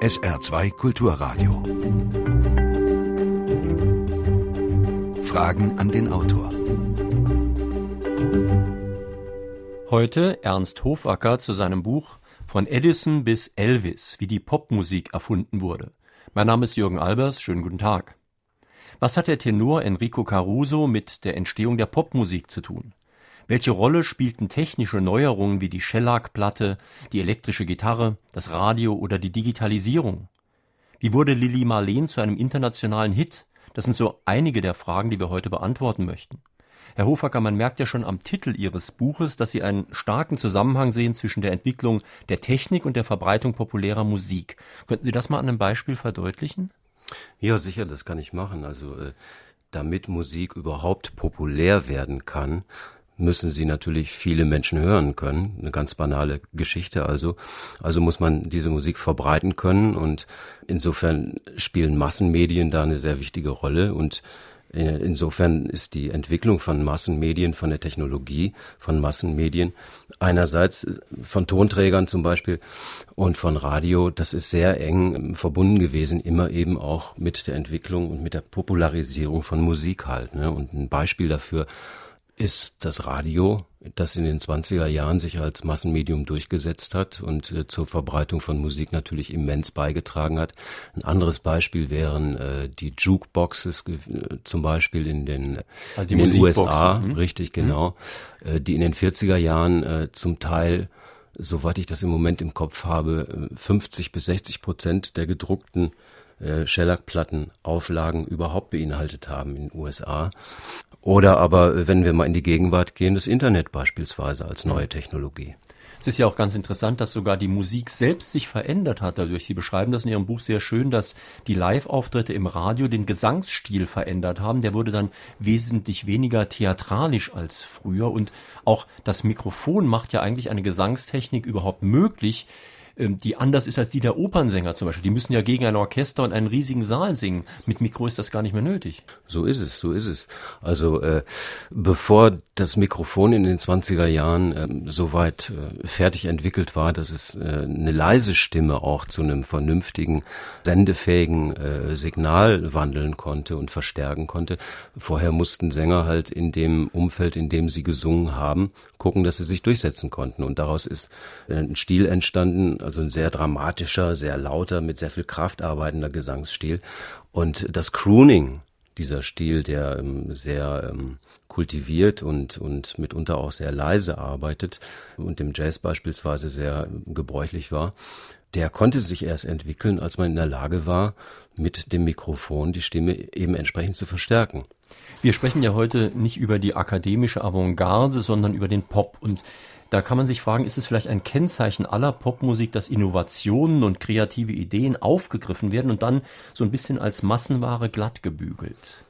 SR2 Kulturradio. Fragen an den Autor. Heute Ernst Hofacker zu seinem Buch Von Edison bis Elvis, wie die Popmusik erfunden wurde. Mein Name ist Jürgen Albers, schönen guten Tag. Was hat der Tenor Enrico Caruso mit der Entstehung der Popmusik zu tun? Welche Rolle spielten technische Neuerungen wie die Shellac-Platte, die elektrische Gitarre, das Radio oder die Digitalisierung? Wie wurde Lili Marleen zu einem internationalen Hit? Das sind so einige der Fragen, die wir heute beantworten möchten. Herr Hofacker, man merkt ja schon am Titel Ihres Buches, dass Sie einen starken Zusammenhang sehen zwischen der Entwicklung der Technik und der Verbreitung populärer Musik. Könnten Sie das mal an einem Beispiel verdeutlichen? Ja, sicher, das kann ich machen. Also, äh, damit Musik überhaupt populär werden kann, müssen sie natürlich viele Menschen hören können. Eine ganz banale Geschichte also. Also muss man diese Musik verbreiten können und insofern spielen Massenmedien da eine sehr wichtige Rolle und äh, Insofern ist die Entwicklung von Massenmedien, von der Technologie von Massenmedien, einerseits von Tonträgern zum Beispiel und von Radio, das ist sehr eng verbunden gewesen, immer eben auch mit der Entwicklung und mit der Popularisierung von Musik halt. Ne? Und ein Beispiel dafür ist das Radio, das in den 20er Jahren sich als Massenmedium durchgesetzt hat und äh, zur Verbreitung von Musik natürlich immens beigetragen hat. Ein anderes Beispiel wären äh, die Jukeboxes, äh, zum Beispiel in den, also in den USA, hm? richtig genau, hm? äh, die in den 40er Jahren äh, zum Teil soweit ich das im Moment im Kopf habe, 50 bis 60 Prozent der gedruckten äh, Shellac-Plattenauflagen überhaupt beinhaltet haben in den USA. Oder aber, wenn wir mal in die Gegenwart gehen, das Internet beispielsweise als neue Technologie. Es ist ja auch ganz interessant, dass sogar die Musik selbst sich verändert hat dadurch. Sie beschreiben das in Ihrem Buch sehr schön, dass die Live-Auftritte im Radio den Gesangsstil verändert haben. Der wurde dann wesentlich weniger theatralisch als früher. Und auch das Mikrofon macht ja eigentlich eine Gesangstechnik überhaupt möglich, die anders ist als die der Opernsänger zum Beispiel. Die müssen ja gegen ein Orchester und einen riesigen Saal singen. Mit Mikro ist das gar nicht mehr nötig. So ist es, so ist es. Also äh, bevor das Mikrofon in den 20er Jahren äh, so weit äh, fertig entwickelt war, dass es äh, eine leise Stimme auch zu einem vernünftigen, sendefähigen äh, Signal wandeln konnte und verstärken konnte, vorher mussten Sänger halt in dem Umfeld, in dem sie gesungen haben, gucken, dass sie sich durchsetzen konnten. Und daraus ist äh, ein Stil entstanden, also ein sehr dramatischer, sehr lauter, mit sehr viel Kraft arbeitender Gesangsstil. Und das Crooning, dieser Stil, der ähm, sehr ähm, kultiviert und, und mitunter auch sehr leise arbeitet und im Jazz beispielsweise sehr ähm, gebräuchlich war, der konnte sich erst entwickeln, als man in der Lage war, mit dem Mikrofon die Stimme eben entsprechend zu verstärken. Wir sprechen ja heute nicht über die akademische Avantgarde, sondern über den Pop. Und da kann man sich fragen, ist es vielleicht ein Kennzeichen aller Popmusik, dass Innovationen und kreative Ideen aufgegriffen werden und dann so ein bisschen als Massenware glatt gebügelt?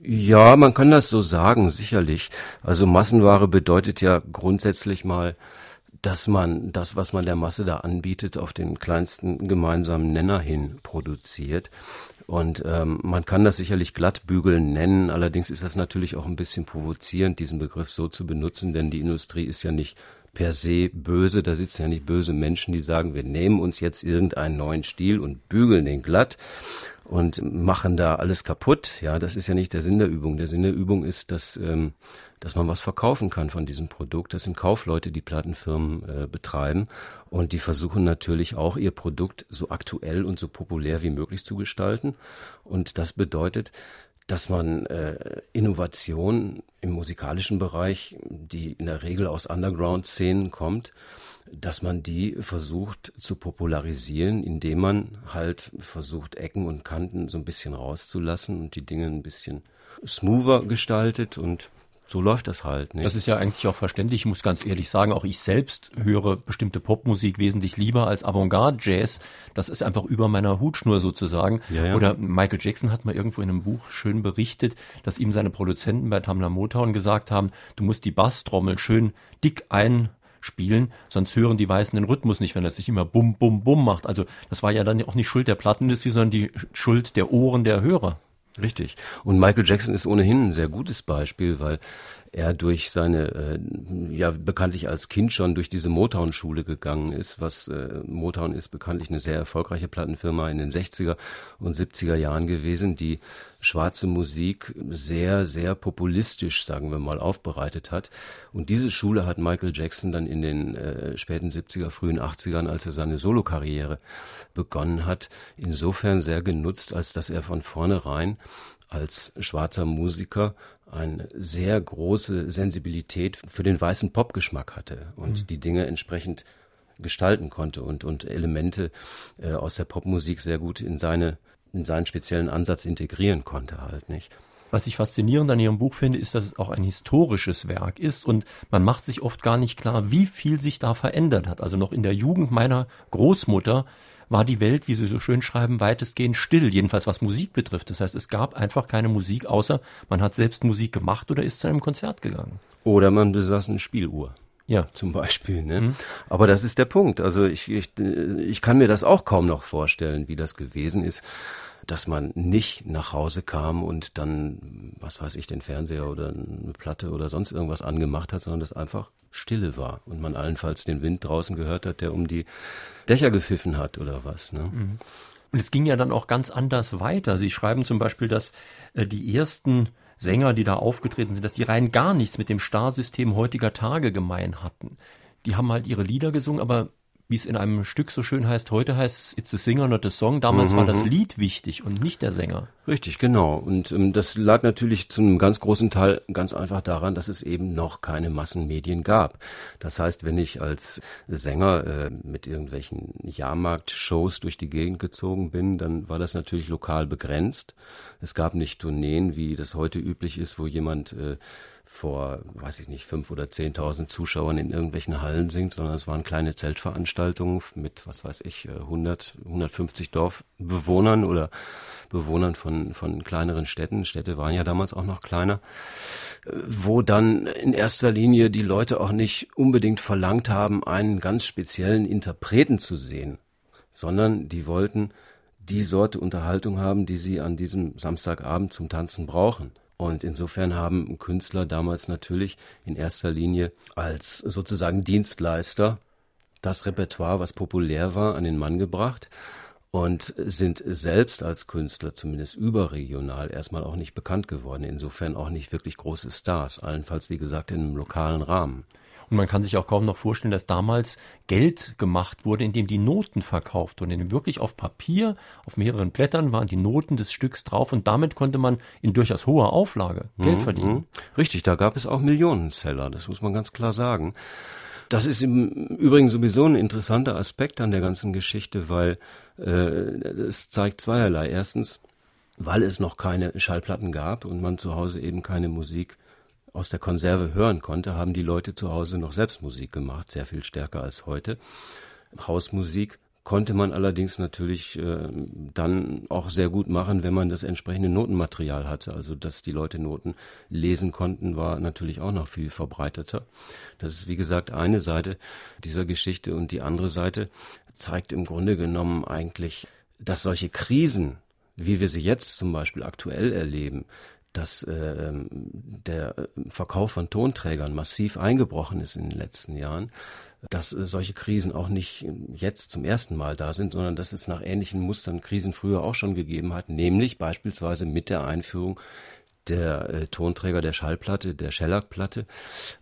Ja, man kann das so sagen, sicherlich. Also Massenware bedeutet ja grundsätzlich mal, dass man das, was man der Masse da anbietet, auf den kleinsten gemeinsamen Nenner hin produziert. Und ähm, man kann das sicherlich glattbügeln nennen, allerdings ist das natürlich auch ein bisschen provozierend, diesen Begriff so zu benutzen, denn die Industrie ist ja nicht per se böse, da sitzen ja nicht böse Menschen, die sagen, wir nehmen uns jetzt irgendeinen neuen Stil und bügeln den glatt und machen da alles kaputt. Ja, das ist ja nicht der Sinn der Übung. Der Sinn der Übung ist, dass, ähm, dass man was verkaufen kann von diesem Produkt. Das sind Kaufleute, die Plattenfirmen äh, betreiben und die versuchen natürlich auch ihr Produkt so aktuell und so populär wie möglich zu gestalten. Und das bedeutet, dass man äh, Innovation im musikalischen Bereich, die in der Regel aus Underground-Szenen kommt, dass man die versucht zu popularisieren, indem man halt versucht, Ecken und Kanten so ein bisschen rauszulassen und die Dinge ein bisschen smoother gestaltet und so läuft das halt. Nicht? Das ist ja eigentlich auch verständlich. Ich muss ganz ehrlich sagen, auch ich selbst höre bestimmte Popmusik wesentlich lieber als Avantgarde-Jazz. Das ist einfach über meiner Hutschnur sozusagen. Ja, ja. Oder Michael Jackson hat mal irgendwo in einem Buch schön berichtet, dass ihm seine Produzenten bei Tamla Motown gesagt haben, du musst die Basstrommel schön dick ein spielen, sonst hören die Weißen den Rhythmus nicht, wenn er sich immer bum, bum, bum macht. Also das war ja dann auch nicht Schuld der Plattenindustrie, sondern die Schuld der Ohren der Hörer. Richtig. Und Michael Jackson ist ohnehin ein sehr gutes Beispiel, weil er durch seine, äh, ja bekanntlich als Kind schon durch diese Motown-Schule gegangen ist, was äh, Motown ist bekanntlich eine sehr erfolgreiche Plattenfirma in den 60er und 70er Jahren gewesen, die schwarze Musik sehr, sehr populistisch, sagen wir mal, aufbereitet hat. Und diese Schule hat Michael Jackson dann in den äh, späten 70er, frühen 80ern, als er seine Solokarriere begonnen hat, insofern sehr genutzt, als dass er von vornherein als schwarzer Musiker eine sehr große Sensibilität für den weißen Popgeschmack hatte und mhm. die Dinge entsprechend gestalten konnte und, und Elemente äh, aus der Popmusik sehr gut in seine in seinen speziellen Ansatz integrieren konnte halt, nicht? Was ich faszinierend an Ihrem Buch finde, ist, dass es auch ein historisches Werk ist und man macht sich oft gar nicht klar, wie viel sich da verändert hat. Also noch in der Jugend meiner Großmutter war die Welt, wie Sie so schön schreiben, weitestgehend still, jedenfalls was Musik betrifft. Das heißt, es gab einfach keine Musik, außer man hat selbst Musik gemacht oder ist zu einem Konzert gegangen. Oder man besaß eine Spieluhr. Ja. Zum Beispiel. Ne? Mhm. Aber das ist der Punkt. Also ich, ich, ich kann mir das auch kaum noch vorstellen, wie das gewesen ist, dass man nicht nach Hause kam und dann, was weiß ich, den Fernseher oder eine Platte oder sonst irgendwas angemacht hat, sondern dass einfach Stille war und man allenfalls den Wind draußen gehört hat, der um die Dächer gepfiffen hat oder was. Ne? Mhm. Und es ging ja dann auch ganz anders weiter. Sie schreiben zum Beispiel, dass äh, die ersten Sänger, die da aufgetreten sind, dass die rein gar nichts mit dem Starsystem heutiger Tage gemein hatten. Die haben halt ihre Lieder gesungen, aber wie es in einem Stück so schön heißt, heute heißt It's a Singer, not a Song. Damals mhm. war das mhm. Lied wichtig und nicht der Sänger. Richtig, genau. Und ähm, das lag natürlich zu einem ganz großen Teil ganz einfach daran, dass es eben noch keine Massenmedien gab. Das heißt, wenn ich als Sänger äh, mit irgendwelchen Jahrmarktshows durch die Gegend gezogen bin, dann war das natürlich lokal begrenzt. Es gab nicht Tourneen, wie das heute üblich ist, wo jemand äh, vor, weiß ich nicht, fünf oder zehntausend Zuschauern in irgendwelchen Hallen singt, sondern es waren kleine Zeltveranstaltungen mit, was weiß ich, 100, äh, 150 Dorfbewohnern oder Bewohnern von, von kleineren Städten. Städte waren ja damals auch noch kleiner, äh, wo dann in erster Linie die Leute auch nicht unbedingt verlangt haben, einen ganz speziellen Interpreten zu sehen, sondern die wollten die Sorte Unterhaltung haben, die sie an diesem Samstagabend zum Tanzen brauchen. Und insofern haben Künstler damals natürlich in erster Linie als sozusagen Dienstleister das Repertoire, was populär war, an den Mann gebracht und sind selbst als Künstler zumindest überregional erstmal auch nicht bekannt geworden. Insofern auch nicht wirklich große Stars, allenfalls wie gesagt in einem lokalen Rahmen. Und man kann sich auch kaum noch vorstellen, dass damals Geld gemacht wurde, indem die Noten verkauft wurden. Indem wirklich auf Papier, auf mehreren Blättern waren die Noten des Stücks drauf und damit konnte man in durchaus hoher Auflage Geld mhm, verdienen. Mhm. Richtig, da gab es auch Millionenseller, das muss man ganz klar sagen. Das ist im Übrigen sowieso ein interessanter Aspekt an der ganzen Geschichte, weil äh, es zeigt zweierlei. Erstens, weil es noch keine Schallplatten gab und man zu Hause eben keine Musik aus der Konserve hören konnte, haben die Leute zu Hause noch selbst Musik gemacht, sehr viel stärker als heute. Hausmusik konnte man allerdings natürlich äh, dann auch sehr gut machen, wenn man das entsprechende Notenmaterial hatte. Also dass die Leute Noten lesen konnten, war natürlich auch noch viel verbreiteter. Das ist wie gesagt eine Seite dieser Geschichte und die andere Seite zeigt im Grunde genommen eigentlich, dass solche Krisen, wie wir sie jetzt zum Beispiel aktuell erleben, dass äh, der Verkauf von Tonträgern massiv eingebrochen ist in den letzten Jahren, dass äh, solche Krisen auch nicht jetzt zum ersten Mal da sind, sondern dass es nach ähnlichen Mustern Krisen früher auch schon gegeben hat, nämlich beispielsweise mit der Einführung der äh, Tonträger der Schallplatte, der Schellackplatte,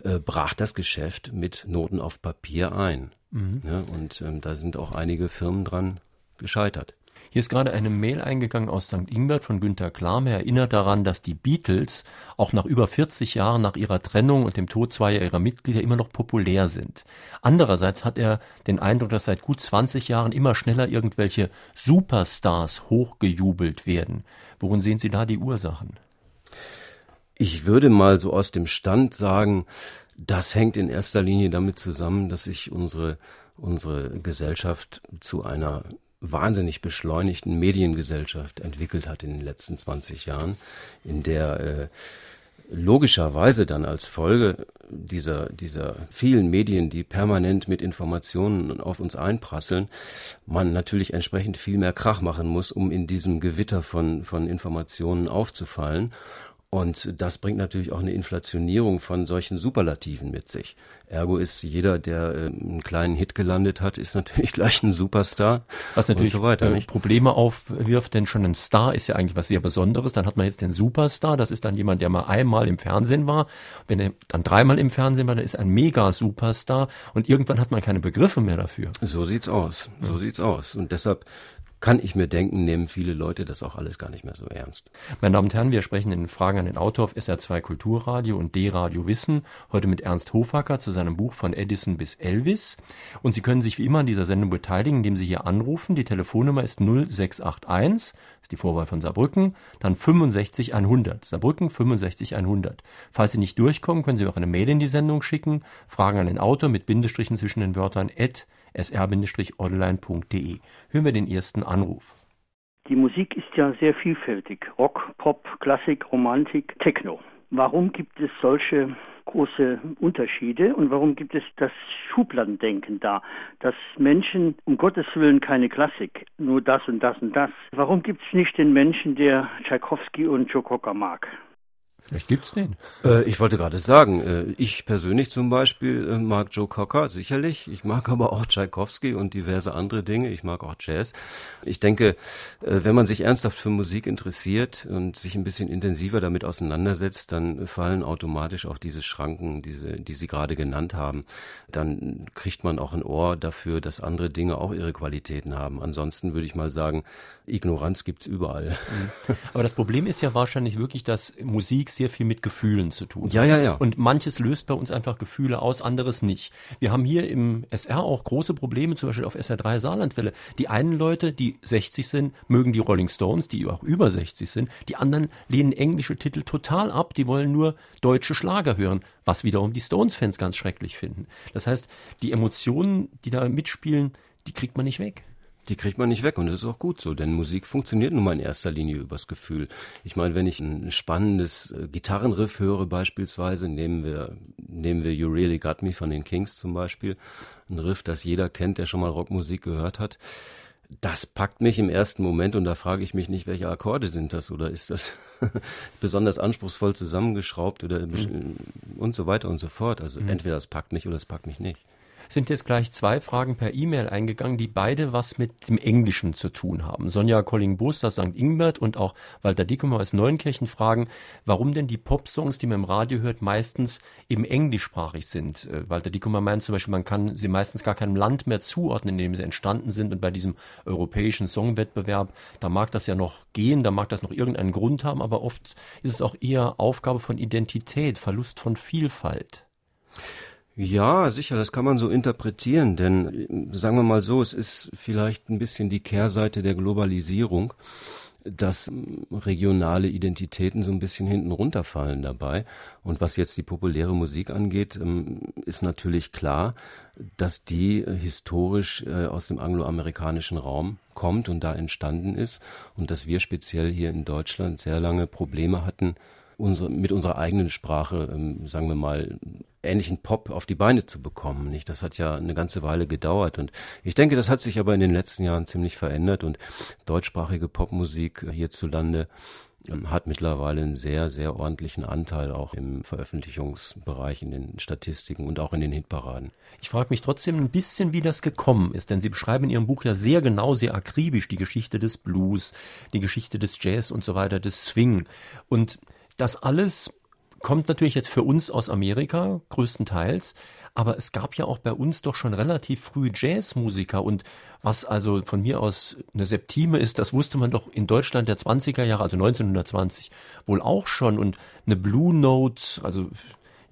äh, brach das Geschäft mit Noten auf Papier ein. Mhm. Ja, und ähm, da sind auch einige Firmen dran gescheitert. Hier ist gerade eine Mail eingegangen aus St. Ingbert von Günter Klam. Er erinnert daran, dass die Beatles auch nach über 40 Jahren nach ihrer Trennung und dem Tod zweier ihrer Mitglieder immer noch populär sind. Andererseits hat er den Eindruck, dass seit gut 20 Jahren immer schneller irgendwelche Superstars hochgejubelt werden. Worin sehen Sie da die Ursachen? Ich würde mal so aus dem Stand sagen, das hängt in erster Linie damit zusammen, dass sich unsere unsere Gesellschaft zu einer wahnsinnig beschleunigten Mediengesellschaft entwickelt hat in den letzten 20 Jahren, in der äh, logischerweise dann als Folge dieser, dieser vielen Medien, die permanent mit Informationen auf uns einprasseln, man natürlich entsprechend viel mehr Krach machen muss, um in diesem Gewitter von, von Informationen aufzufallen. Und das bringt natürlich auch eine Inflationierung von solchen Superlativen mit sich. Ergo ist jeder, der äh, einen kleinen Hit gelandet hat, ist natürlich gleich ein Superstar. Was natürlich so weiter, äh, Probleme aufwirft, denn schon ein Star ist ja eigentlich was sehr Besonderes. Dann hat man jetzt den Superstar, das ist dann jemand, der mal einmal im Fernsehen war. Wenn er dann dreimal im Fernsehen war, dann ist er ein Mega-Superstar und irgendwann hat man keine Begriffe mehr dafür. So sieht's aus. So ja. sieht's aus. Und deshalb kann ich mir denken, nehmen viele Leute das auch alles gar nicht mehr so ernst. Meine Damen und Herren, wir sprechen in Fragen an den Autor auf SR2 Kulturradio und D-Radio Wissen, heute mit Ernst Hofacker zu seinem Buch von Edison bis Elvis. Und Sie können sich wie immer an dieser Sendung beteiligen, indem Sie hier anrufen. Die Telefonnummer ist 0681, ist die Vorwahl von Saarbrücken, dann 65100. Saarbrücken 65100. Falls Sie nicht durchkommen, können Sie auch eine Mail in die Sendung schicken. Fragen an den Autor mit Bindestrichen zwischen den Wörtern at sr-online.de. Hören wir den ersten Anruf. Die Musik ist ja sehr vielfältig. Rock, Pop, Klassik, Romantik, Techno. Warum gibt es solche große Unterschiede und warum gibt es das Schubladendenken da, dass Menschen um Gottes Willen keine Klassik, nur das und das und das. Warum gibt es nicht den Menschen, der Tchaikovsky und Joe Cocker mag? Vielleicht gibt's den. Äh, ich wollte gerade sagen, äh, ich persönlich zum Beispiel äh, mag Joe Cocker, sicherlich. Ich mag aber auch Tchaikovsky und diverse andere Dinge. Ich mag auch Jazz. Ich denke, äh, wenn man sich ernsthaft für Musik interessiert und sich ein bisschen intensiver damit auseinandersetzt, dann fallen automatisch auch diese Schranken, diese, die Sie gerade genannt haben. Dann kriegt man auch ein Ohr dafür, dass andere Dinge auch ihre Qualitäten haben. Ansonsten würde ich mal sagen, Ignoranz gibt's überall. Mhm. Aber das Problem ist ja wahrscheinlich wirklich, dass Musik sehr viel mit Gefühlen zu tun. Ja, ja, ja. Und manches löst bei uns einfach Gefühle aus, anderes nicht. Wir haben hier im SR auch große Probleme, zum Beispiel auf SR3 Saarlandwelle. Die einen Leute, die 60 sind, mögen die Rolling Stones, die auch über 60 sind. Die anderen lehnen englische Titel total ab, die wollen nur deutsche Schlager hören, was wiederum die Stones-Fans ganz schrecklich finden. Das heißt, die Emotionen, die da mitspielen, die kriegt man nicht weg. Die kriegt man nicht weg und das ist auch gut so, denn Musik funktioniert nun mal in erster Linie übers Gefühl. Ich meine, wenn ich ein spannendes äh, Gitarrenriff höre beispielsweise, nehmen wir, nehmen wir You Really Got Me von den Kings zum Beispiel, ein Riff, das jeder kennt, der schon mal Rockmusik gehört hat. Das packt mich im ersten Moment und da frage ich mich nicht, welche Akkorde sind das oder ist das besonders anspruchsvoll zusammengeschraubt oder mhm. und so weiter und so fort. Also mhm. entweder es packt mich oder es packt mich nicht sind jetzt gleich zwei Fragen per E-Mail eingegangen, die beide was mit dem Englischen zu tun haben. Sonja Colling-Boost aus St. Ingbert und auch Walter Dickemer aus Neunkirchen fragen, warum denn die Pop-Songs, die man im Radio hört, meistens eben englischsprachig sind. Äh, Walter Dickemer meint zum Beispiel, man kann sie meistens gar keinem Land mehr zuordnen, in dem sie entstanden sind. Und bei diesem europäischen Songwettbewerb, da mag das ja noch gehen, da mag das noch irgendeinen Grund haben, aber oft ist es auch eher Aufgabe von Identität, Verlust von Vielfalt. Ja, sicher, das kann man so interpretieren, denn sagen wir mal so, es ist vielleicht ein bisschen die Kehrseite der Globalisierung, dass regionale Identitäten so ein bisschen hinten runterfallen dabei. Und was jetzt die populäre Musik angeht, ähm, ist natürlich klar, dass die historisch äh, aus dem angloamerikanischen Raum kommt und da entstanden ist und dass wir speziell hier in Deutschland sehr lange Probleme hatten, unsere, mit unserer eigenen Sprache, ähm, sagen wir mal, ähnlichen Pop auf die Beine zu bekommen. Nicht? Das hat ja eine ganze Weile gedauert und ich denke, das hat sich aber in den letzten Jahren ziemlich verändert und deutschsprachige Popmusik hierzulande ähm, hat mittlerweile einen sehr, sehr ordentlichen Anteil auch im Veröffentlichungsbereich, in den Statistiken und auch in den Hitparaden. Ich frage mich trotzdem ein bisschen, wie das gekommen ist, denn Sie beschreiben in Ihrem Buch ja sehr genau, sehr akribisch die Geschichte des Blues, die Geschichte des Jazz und so weiter, des Swing. Und das alles kommt natürlich jetzt für uns aus Amerika, größtenteils, aber es gab ja auch bei uns doch schon relativ früh Jazzmusiker und was also von mir aus eine Septime ist, das wusste man doch in Deutschland der 20er Jahre, also 1920, wohl auch schon und eine Blue Note, also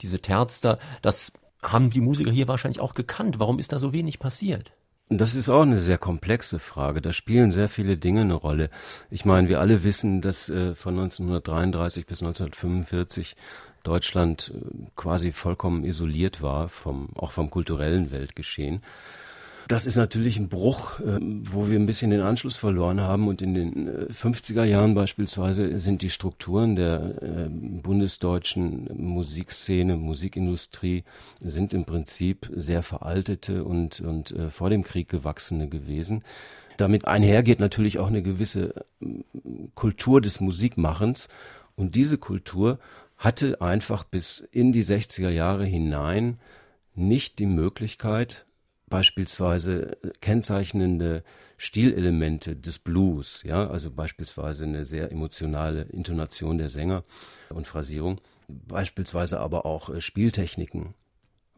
diese Terz da, das haben die Musiker hier wahrscheinlich auch gekannt. Warum ist da so wenig passiert? Das ist auch eine sehr komplexe Frage. Da spielen sehr viele Dinge eine Rolle. Ich meine, wir alle wissen, dass äh, von 1933 bis 1945 Deutschland äh, quasi vollkommen isoliert war vom auch vom kulturellen Weltgeschehen. Das ist natürlich ein Bruch, äh, wo wir ein bisschen den Anschluss verloren haben. Und in den 50er äh, Jahren beispielsweise sind die Strukturen der äh, bundesdeutschen Musikszene, Musikindustrie, sind im Prinzip sehr veraltete und, und vor dem Krieg gewachsene gewesen. Damit einhergeht natürlich auch eine gewisse Kultur des Musikmachens. Und diese Kultur hatte einfach bis in die 60er Jahre hinein nicht die Möglichkeit, beispielsweise kennzeichnende Stilelemente des Blues, ja, also beispielsweise eine sehr emotionale Intonation der Sänger und Phrasierung, beispielsweise aber auch äh, Spieltechniken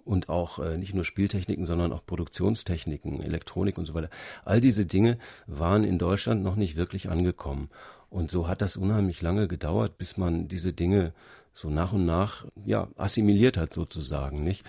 und auch äh, nicht nur Spieltechniken, sondern auch Produktionstechniken, Elektronik und so weiter. All diese Dinge waren in Deutschland noch nicht wirklich angekommen. Und so hat das unheimlich lange gedauert, bis man diese Dinge so nach und nach ja assimiliert hat sozusagen, nicht?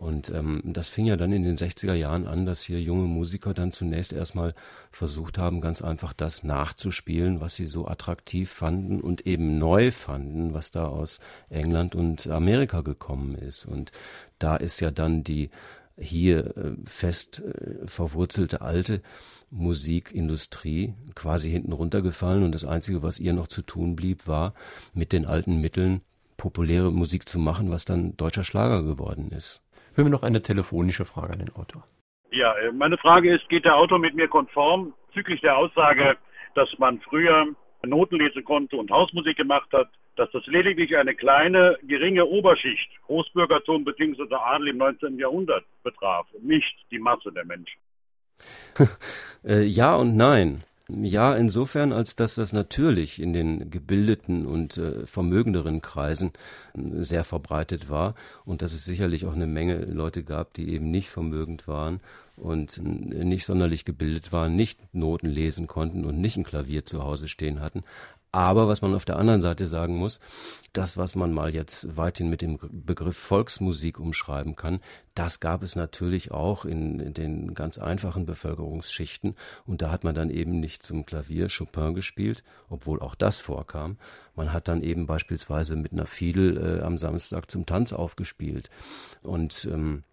Und ähm, das fing ja dann in den 60er Jahren an, dass hier junge Musiker dann zunächst erstmal versucht haben, ganz einfach das nachzuspielen, was sie so attraktiv fanden und eben neu fanden, was da aus England und Amerika gekommen ist. Und da ist ja dann die hier äh, fest äh, verwurzelte alte Musikindustrie quasi hinten runtergefallen und das Einzige, was ihr noch zu tun blieb, war mit den alten Mitteln populäre Musik zu machen, was dann deutscher Schlager geworden ist. Hören wir noch eine telefonische Frage an den Autor. Ja, äh, meine Frage ist, geht der Autor mit mir konform bezüglich der Aussage, dass man früher Noten lesen konnte und Hausmusik gemacht hat, dass das lediglich eine kleine, geringe Oberschicht, Großbürgertum bzw. Adel im 19. Jahrhundert betraf, nicht die Masse der Menschen. Äh, ja und nein. Ja, insofern, als dass das natürlich in den gebildeten und äh, vermögenderen Kreisen äh, sehr verbreitet war und dass es sicherlich auch eine Menge Leute gab, die eben nicht vermögend waren und äh, nicht sonderlich gebildet waren, nicht Noten lesen konnten und nicht ein Klavier zu Hause stehen hatten. Aber was man auf der anderen Seite sagen muss, das, was man mal jetzt weithin mit dem Begriff Volksmusik umschreiben kann, das gab es natürlich auch in, in, den ganz einfachen Bevölkerungsschichten. Und da hat man dann eben nicht zum Klavier Chopin gespielt, obwohl auch das vorkam. Man hat dann eben beispielsweise mit einer Fiedel äh, am Samstag zum Tanz aufgespielt. Und ähm,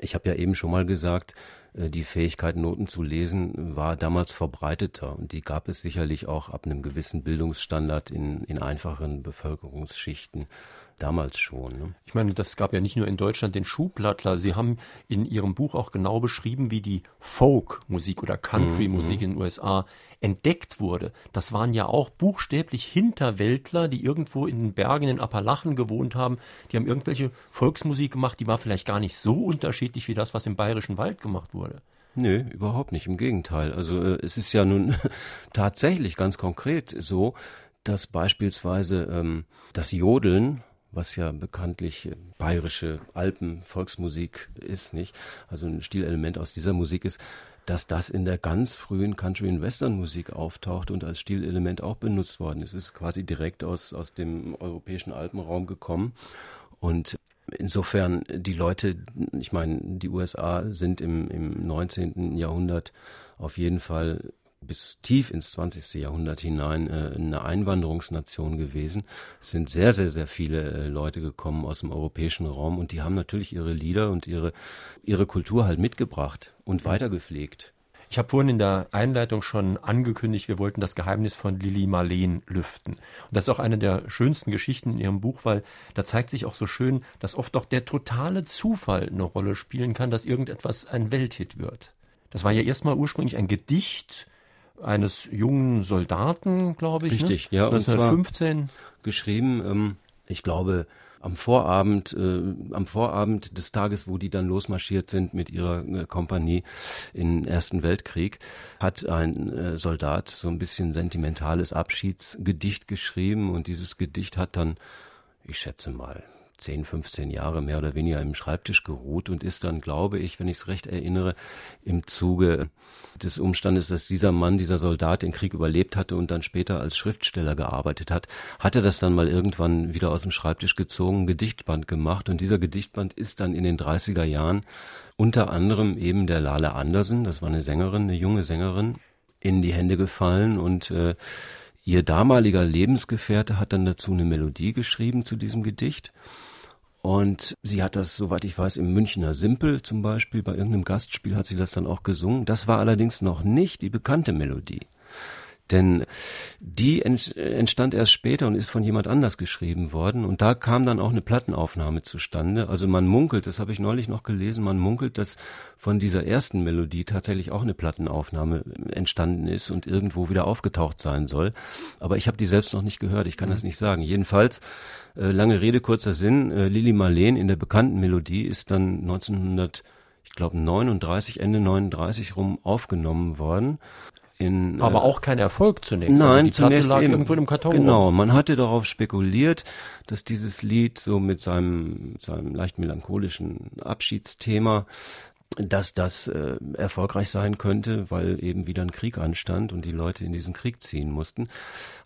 ich habe ja eben schon mal gesagt, äh, die Fähigkeit, Noten zu lesen, war damals verbreiteter. Und die gab es sicherlich auch ab einem gewissen Bildungsstandard in, in einfachen Bevölkerungsschichten damals schon. Ne? Ich meine, das gab ja nicht nur in Deutschland den Schuhplattler. Sie haben in Ihrem Buch auch genau beschrieben, wie die Folk-Musik oder Country-Musik mhm. in den USA entdeckt wurde. Das waren ja auch buchstäblich Hinterwäldler, die irgendwo in den Bergen in Appalachen gewohnt haben. Die haben irgendwelche Volksmusik gemacht, die war vielleicht gar nicht so unterschiedlich wie das, was im Bayerischen Wald gemacht wurde. Nö, überhaupt nicht. Im Gegenteil. Also äh, es ist ja nun tatsächlich ganz konkret so, dass beispielsweise ähm, das Jodeln was ja bekanntlich äh, bayerische Alpen-Volksmusik ist, nicht? Also ein Stilelement aus dieser Musik ist, dass das in der ganz frühen Country- und Western-Musik auftaucht und als Stilelement auch benutzt worden ist. Es ist quasi direkt aus, aus dem europäischen Alpenraum gekommen. Und insofern die Leute, ich meine, die USA sind im, im 19. Jahrhundert auf jeden Fall bis tief ins 20. Jahrhundert hinein äh, eine Einwanderungsnation gewesen. Es sind sehr, sehr, sehr viele äh, Leute gekommen aus dem europäischen Raum und die haben natürlich ihre Lieder und ihre, ihre Kultur halt mitgebracht und weitergepflegt. Ich habe vorhin in der Einleitung schon angekündigt, wir wollten das Geheimnis von Lili Marleen lüften. Und das ist auch eine der schönsten Geschichten in Ihrem Buch, weil da zeigt sich auch so schön, dass oft auch der totale Zufall eine Rolle spielen kann, dass irgendetwas ein Welthit wird. Das war ja erstmal ursprünglich ein Gedicht eines jungen Soldaten, glaube ich. Ne? Richtig, ne? ja. 1915. geschrieben, ähm, ich glaube, am Vorabend, äh, am Vorabend des Tages, wo die dann losmarschiert sind mit ihrer äh, Kompanie im Ersten Weltkrieg, hat ein äh, Soldat so ein bisschen sentimentales Abschiedsgedicht geschrieben und dieses Gedicht hat dann, ich schätze mal, 10, 15 Jahre mehr oder weniger im Schreibtisch geruht und ist dann, glaube ich, wenn ich es recht erinnere, im Zuge des Umstandes, dass dieser Mann, dieser Soldat den Krieg überlebt hatte und dann später als Schriftsteller gearbeitet hat, hat er das dann mal irgendwann wieder aus dem Schreibtisch gezogen, Gedichtband gemacht und dieser Gedichtband ist dann in den 30er Jahren unter anderem eben der Lale Andersen, das war eine Sängerin, eine junge Sängerin, in die Hände gefallen und äh, Ihr damaliger Lebensgefährte hat dann dazu eine Melodie geschrieben zu diesem Gedicht. Und sie hat das, soweit ich weiß, im Münchner Simpel zum Beispiel, bei irgendeinem Gastspiel hat sie das dann auch gesungen. Das war allerdings noch nicht die bekannte Melodie. Denn die entstand erst später und ist von jemand anders geschrieben worden. Und da kam dann auch eine Plattenaufnahme zustande. Also man munkelt, das habe ich neulich noch gelesen, man munkelt, dass von dieser ersten Melodie tatsächlich auch eine Plattenaufnahme entstanden ist und irgendwo wieder aufgetaucht sein soll. Aber ich habe die selbst noch nicht gehört, ich kann mhm. das nicht sagen. Jedenfalls, äh, lange Rede, kurzer Sinn, äh, Lili Marleen in der bekannten Melodie ist dann 1900 ich glaube 39, Ende 39 rum aufgenommen worden. In, Aber äh, auch kein Erfolg zunächst. Nein, also die zunächst Platte lag eben, irgendwo im Karton. Genau, rum. man hatte darauf spekuliert, dass dieses Lied so mit seinem, seinem leicht melancholischen Abschiedsthema dass das äh, erfolgreich sein könnte, weil eben wieder ein Krieg anstand und die Leute in diesen Krieg ziehen mussten.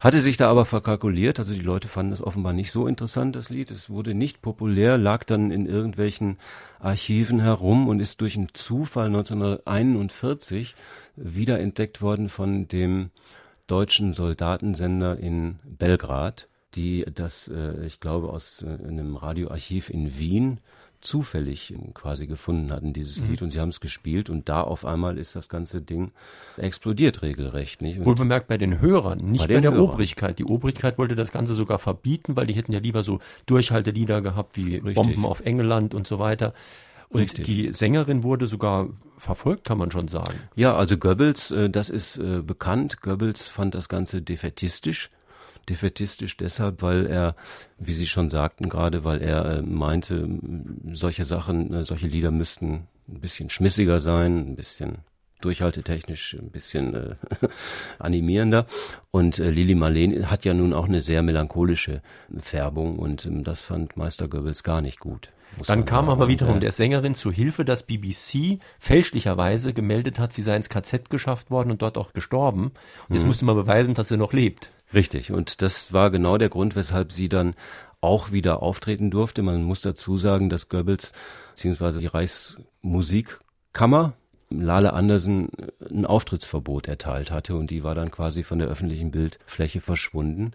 Hatte sich da aber verkalkuliert, also die Leute fanden es offenbar nicht so interessant, das Lied. Es wurde nicht populär, lag dann in irgendwelchen Archiven herum und ist durch einen Zufall 1941 wiederentdeckt worden von dem deutschen Soldatensender in Belgrad, die das, äh, ich glaube, aus äh, einem Radioarchiv in Wien zufällig quasi gefunden hatten, dieses mhm. Lied, und sie haben es gespielt und da auf einmal ist das ganze Ding explodiert regelrecht. Nicht? Wohl bemerkt bei den Hörern, nicht bei, bei der Hörern. Obrigkeit. Die Obrigkeit wollte das Ganze sogar verbieten, weil die hätten ja lieber so Durchhaltelieder gehabt wie Richtig. Bomben auf England und so weiter. Und Richtig. die Sängerin wurde sogar verfolgt, kann man schon sagen. Ja, also Goebbels, äh, das ist äh, bekannt. Goebbels fand das Ganze defetistisch defetistisch deshalb, weil er, wie Sie schon sagten gerade, weil er äh, meinte, solche Sachen, äh, solche Lieder müssten ein bisschen schmissiger sein, ein bisschen durchhaltetechnisch ein bisschen äh, animierender. Und äh, Lili Marleen hat ja nun auch eine sehr melancholische Färbung und ähm, das fand Meister Goebbels gar nicht gut. Dann kam aber wiederum der Sängerin zu Hilfe, dass BBC fälschlicherweise gemeldet hat, sie sei ins KZ geschafft worden und dort auch gestorben. Und jetzt mhm. musste man beweisen, dass sie noch lebt. Richtig. Und das war genau der Grund, weshalb sie dann auch wieder auftreten durfte. Man muss dazu sagen, dass Goebbels bzw. die Reichsmusikkammer Lale Andersen ein Auftrittsverbot erteilt hatte und die war dann quasi von der öffentlichen Bildfläche verschwunden.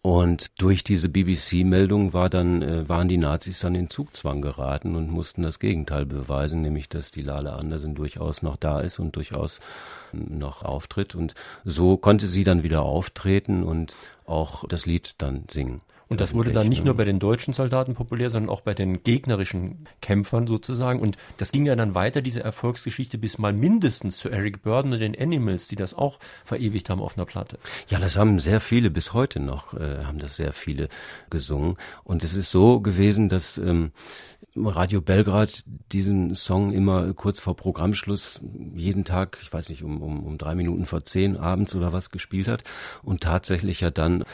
Und durch diese BBC-Meldung war dann, äh, waren die Nazis dann in Zugzwang geraten und mussten das Gegenteil beweisen, nämlich dass die Lale Andersen durchaus noch da ist und durchaus noch auftritt. Und so konnte sie dann wieder auftreten und auch das Lied dann singen. Und das wurde dann nicht nur bei den deutschen Soldaten populär, sondern auch bei den gegnerischen Kämpfern sozusagen. Und das ging ja dann weiter, diese Erfolgsgeschichte, bis mal mindestens zu Eric Burden und den Animals, die das auch verewigt haben auf einer Platte. Ja, das haben sehr viele, bis heute noch, äh, haben das sehr viele gesungen. Und es ist so gewesen, dass ähm, Radio Belgrad diesen Song immer kurz vor Programmschluss jeden Tag, ich weiß nicht, um, um, um drei Minuten vor zehn abends oder was gespielt hat und tatsächlich ja dann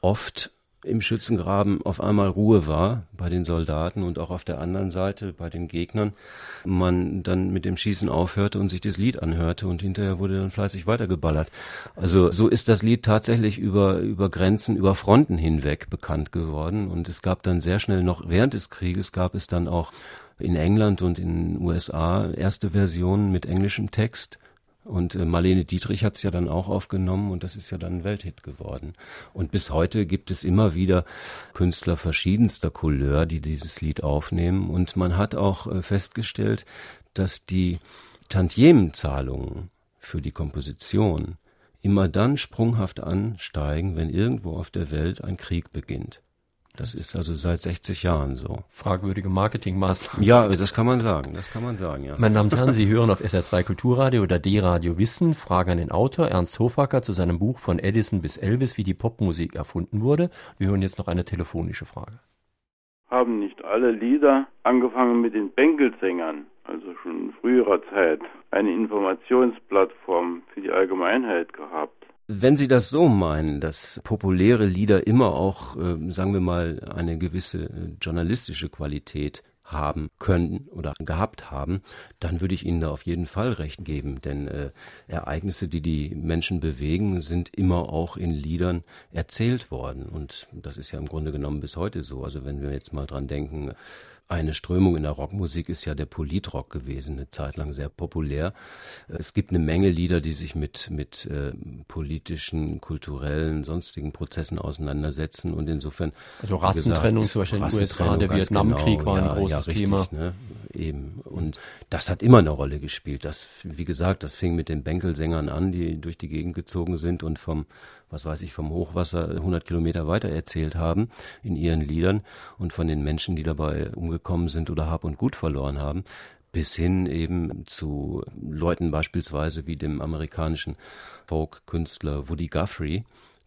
oft im Schützengraben auf einmal Ruhe war bei den Soldaten und auch auf der anderen Seite bei den Gegnern, man dann mit dem Schießen aufhörte und sich das Lied anhörte und hinterher wurde dann fleißig weitergeballert. Also so ist das Lied tatsächlich über, über Grenzen, über Fronten hinweg bekannt geworden. Und es gab dann sehr schnell noch während des Krieges gab es dann auch in England und in den USA erste Versionen mit englischem Text und äh, Marlene Dietrich hat es ja dann auch aufgenommen und das ist ja dann ein Welthit geworden. Und bis heute gibt es immer wieder Künstler verschiedenster Couleur, die dieses Lied aufnehmen. Und man hat auch äh, festgestellt, dass die Tantiemenzahlungen für die Komposition immer dann sprunghaft ansteigen, wenn irgendwo auf der Welt ein Krieg beginnt. Das ist also seit 60 Jahren so. Fragwürdige Marketingmaßnahmen. Ja, das kann man sagen, das kann man sagen, ja. Meine Damen und Herren, Sie hören auf SR2 Kulturradio oder D-Radio Wissen Frage an den Autor Ernst Hofacker zu seinem Buch von Edison bis Elvis, wie die Popmusik erfunden wurde. Wir hören jetzt noch eine telefonische Frage. Haben nicht alle Lieder, angefangen mit den Bänkelsängern, also schon in früherer Zeit, eine Informationsplattform für die Allgemeinheit gehabt? Wenn Sie das so meinen, dass populäre Lieder immer auch, äh, sagen wir mal, eine gewisse äh, journalistische Qualität haben können oder gehabt haben, dann würde ich Ihnen da auf jeden Fall recht geben. Denn äh, Ereignisse, die die Menschen bewegen, sind immer auch in Liedern erzählt worden. Und das ist ja im Grunde genommen bis heute so. Also wenn wir jetzt mal dran denken, eine Strömung in der Rockmusik ist ja der Politrock gewesen, eine Zeit lang sehr populär. Es gibt eine Menge Lieder, die sich mit, mit äh, politischen, kulturellen, sonstigen Prozessen auseinandersetzen und insofern. Also Rassentrennung gesagt, zum Beispiel in den USA, der Vietnamkrieg genau, war ein ja, großes ja, richtig, Thema. Ne? Eben. Und das hat immer eine Rolle gespielt. Das, wie gesagt, das fing mit den Bänkelsängern an, die durch die Gegend gezogen sind und vom, was weiß ich, vom Hochwasser 100 Kilometer weiter erzählt haben in ihren Liedern und von den Menschen, die dabei umgekommen sind oder Hab und Gut verloren haben bis hin eben zu Leuten beispielsweise wie dem amerikanischen Folk-Künstler Woody Guthrie,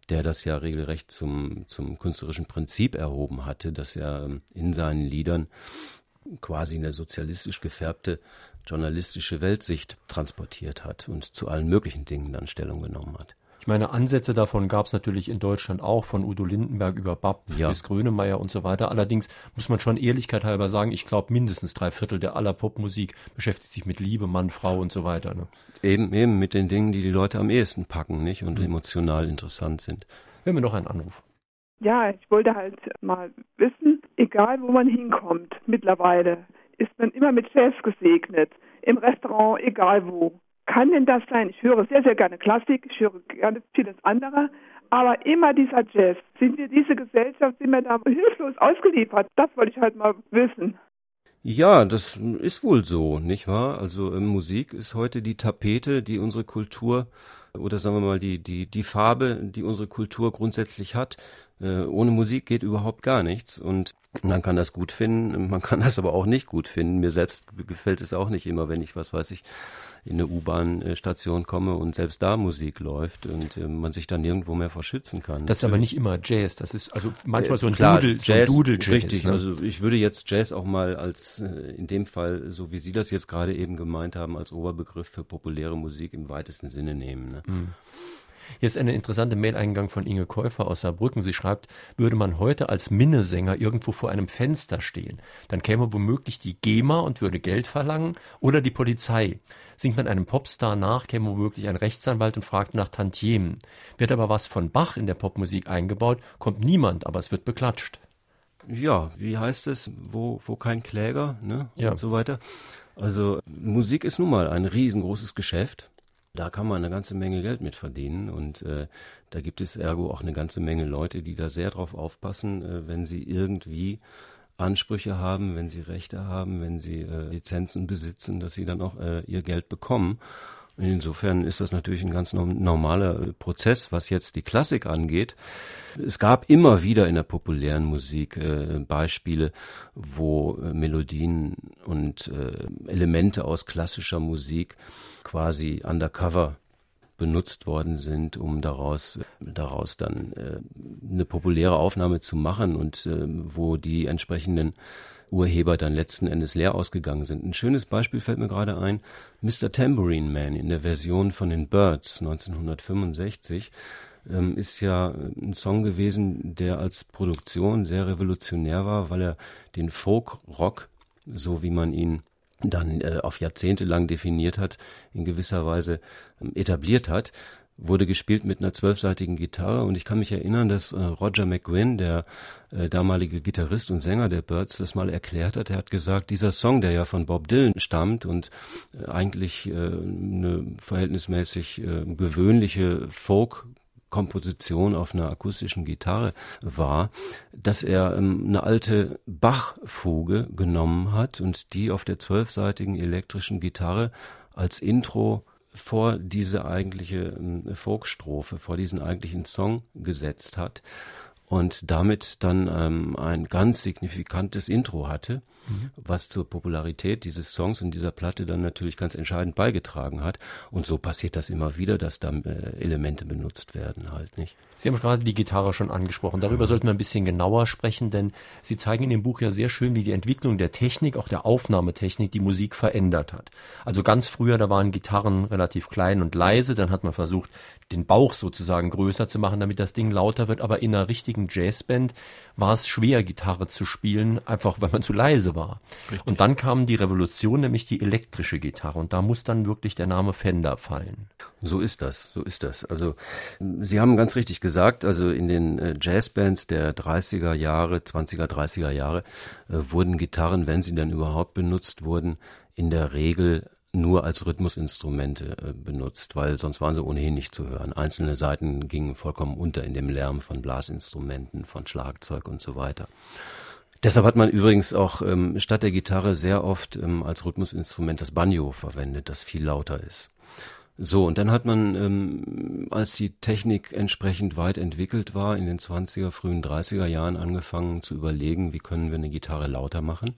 der das ja regelrecht zum, zum künstlerischen Prinzip erhoben hatte, dass er in seinen Liedern quasi eine sozialistisch gefärbte journalistische Weltsicht transportiert hat und zu allen möglichen Dingen dann Stellung genommen hat. Ich meine, Ansätze davon gab es natürlich in Deutschland auch, von Udo Lindenberg über Bapp ja. bis Grönemeyer und so weiter. Allerdings muss man schon Ehrlichkeit halber sagen, ich glaube, mindestens drei Viertel der aller Popmusik beschäftigt sich mit Liebe, Mann, Frau und so weiter. Ne? Eben, eben mit den Dingen, die die Leute am ehesten packen, nicht? Und mhm. emotional interessant sind. Wir haben noch einen Anruf. Ja, ich wollte halt mal wissen, egal wo man hinkommt, mittlerweile ist man immer mit Jazz gesegnet. Im Restaurant, egal wo. Kann denn das sein? Ich höre sehr, sehr gerne Klassik, ich höre gerne vieles andere, aber immer dieser Jazz. Sind wir diese Gesellschaft, sind wir da hilflos ausgeliefert? Das wollte ich halt mal wissen. Ja, das ist wohl so, nicht wahr? Also äh, Musik ist heute die Tapete, die unsere Kultur oder sagen wir mal die, die, die Farbe, die unsere Kultur grundsätzlich hat. Äh, ohne Musik geht überhaupt gar nichts und man kann das gut finden, man kann das aber auch nicht gut finden. Mir selbst gefällt es auch nicht immer, wenn ich, was weiß ich, in eine U-Bahn-Station komme und selbst da Musik läuft und äh, man sich dann nirgendwo mehr verschützen kann. Das ist aber nicht immer Jazz, das ist also manchmal so ein Klar, Doodle, Jazz, so Doodle Jazz. Richtig, ne? also ich würde jetzt Jazz auch mal als, äh, in dem Fall, so wie Sie das jetzt gerade eben gemeint haben, als Oberbegriff für populäre Musik im weitesten Sinne nehmen. Ne? Mhm. Hier ist eine interessante Mail-Eingang von Inge Käufer aus Saarbrücken. Sie schreibt, würde man heute als Minnesänger irgendwo vor einem Fenster stehen, dann käme womöglich die GEMA und würde Geld verlangen oder die Polizei. Singt man einem Popstar nach, käme womöglich ein Rechtsanwalt und fragt nach Tantiemen. Wird aber was von Bach in der Popmusik eingebaut, kommt niemand, aber es wird beklatscht. Ja, wie heißt es, wo, wo kein Kläger, ne? Ja. Und so weiter. Also Musik ist nun mal ein riesengroßes Geschäft da kann man eine ganze Menge Geld mit verdienen und äh, da gibt es ergo auch eine ganze Menge Leute, die da sehr drauf aufpassen, äh, wenn sie irgendwie Ansprüche haben, wenn sie Rechte haben, wenn sie äh, Lizenzen besitzen, dass sie dann auch äh, ihr Geld bekommen. Insofern ist das natürlich ein ganz normaler äh, Prozess, was jetzt die Klassik angeht. Es gab immer wieder in der populären Musik äh, Beispiele, wo äh, Melodien und äh, Elemente aus klassischer Musik quasi undercover benutzt worden sind, um daraus daraus dann äh, eine populäre Aufnahme zu machen und äh, wo die entsprechenden Urheber dann letzten Endes leer ausgegangen sind. Ein schönes Beispiel fällt mir gerade ein. Mr. Tambourine Man in der Version von den Birds 1965 ähm, ist ja ein Song gewesen, der als Produktion sehr revolutionär war, weil er den Folk-Rock, so wie man ihn dann äh, auf Jahrzehnte lang definiert hat, in gewisser Weise ähm, etabliert hat wurde gespielt mit einer zwölfseitigen Gitarre und ich kann mich erinnern, dass äh, Roger McGuinn, der äh, damalige Gitarrist und Sänger der Birds, das mal erklärt hat. Er hat gesagt, dieser Song, der ja von Bob Dylan stammt und äh, eigentlich äh, eine verhältnismäßig äh, gewöhnliche Folk Komposition auf einer akustischen Gitarre war, dass er ähm, eine alte Bach-Fuge genommen hat und die auf der zwölfseitigen elektrischen Gitarre als Intro vor diese eigentliche äh, Folkstrophe, vor diesen eigentlichen Song gesetzt hat und damit dann ähm, ein ganz signifikantes Intro hatte, mhm. was zur Popularität dieses Songs und dieser Platte dann natürlich ganz entscheidend beigetragen hat. Und so passiert das immer wieder, dass da äh, Elemente benutzt werden halt, nicht? Sie haben gerade die Gitarre schon angesprochen. Darüber mhm. sollten wir ein bisschen genauer sprechen, denn Sie zeigen in dem Buch ja sehr schön, wie die Entwicklung der Technik, auch der Aufnahmetechnik, die Musik verändert hat. Also ganz früher, da waren Gitarren relativ klein und leise, dann hat man versucht, den Bauch sozusagen größer zu machen, damit das Ding lauter wird, aber in einer richtigen Jazzband war es schwer, Gitarre zu spielen, einfach weil man zu leise war. Richtig. Und dann kam die Revolution, nämlich die elektrische Gitarre, und da muss dann wirklich der Name Fender fallen. So ist das, so ist das. Also Sie haben ganz richtig gesagt, also in den äh, Jazzbands der 30er Jahre, 20er, 30er Jahre äh, wurden Gitarren, wenn sie dann überhaupt benutzt wurden, in der Regel nur als Rhythmusinstrumente äh, benutzt, weil sonst waren sie ohnehin nicht zu hören. Einzelne Seiten gingen vollkommen unter in dem Lärm von Blasinstrumenten, von Schlagzeug und so weiter. Deshalb hat man übrigens auch ähm, statt der Gitarre sehr oft ähm, als Rhythmusinstrument das Banjo verwendet, das viel lauter ist. So, und dann hat man, ähm, als die Technik entsprechend weit entwickelt war, in den 20er, frühen 30er Jahren angefangen zu überlegen, wie können wir eine Gitarre lauter machen.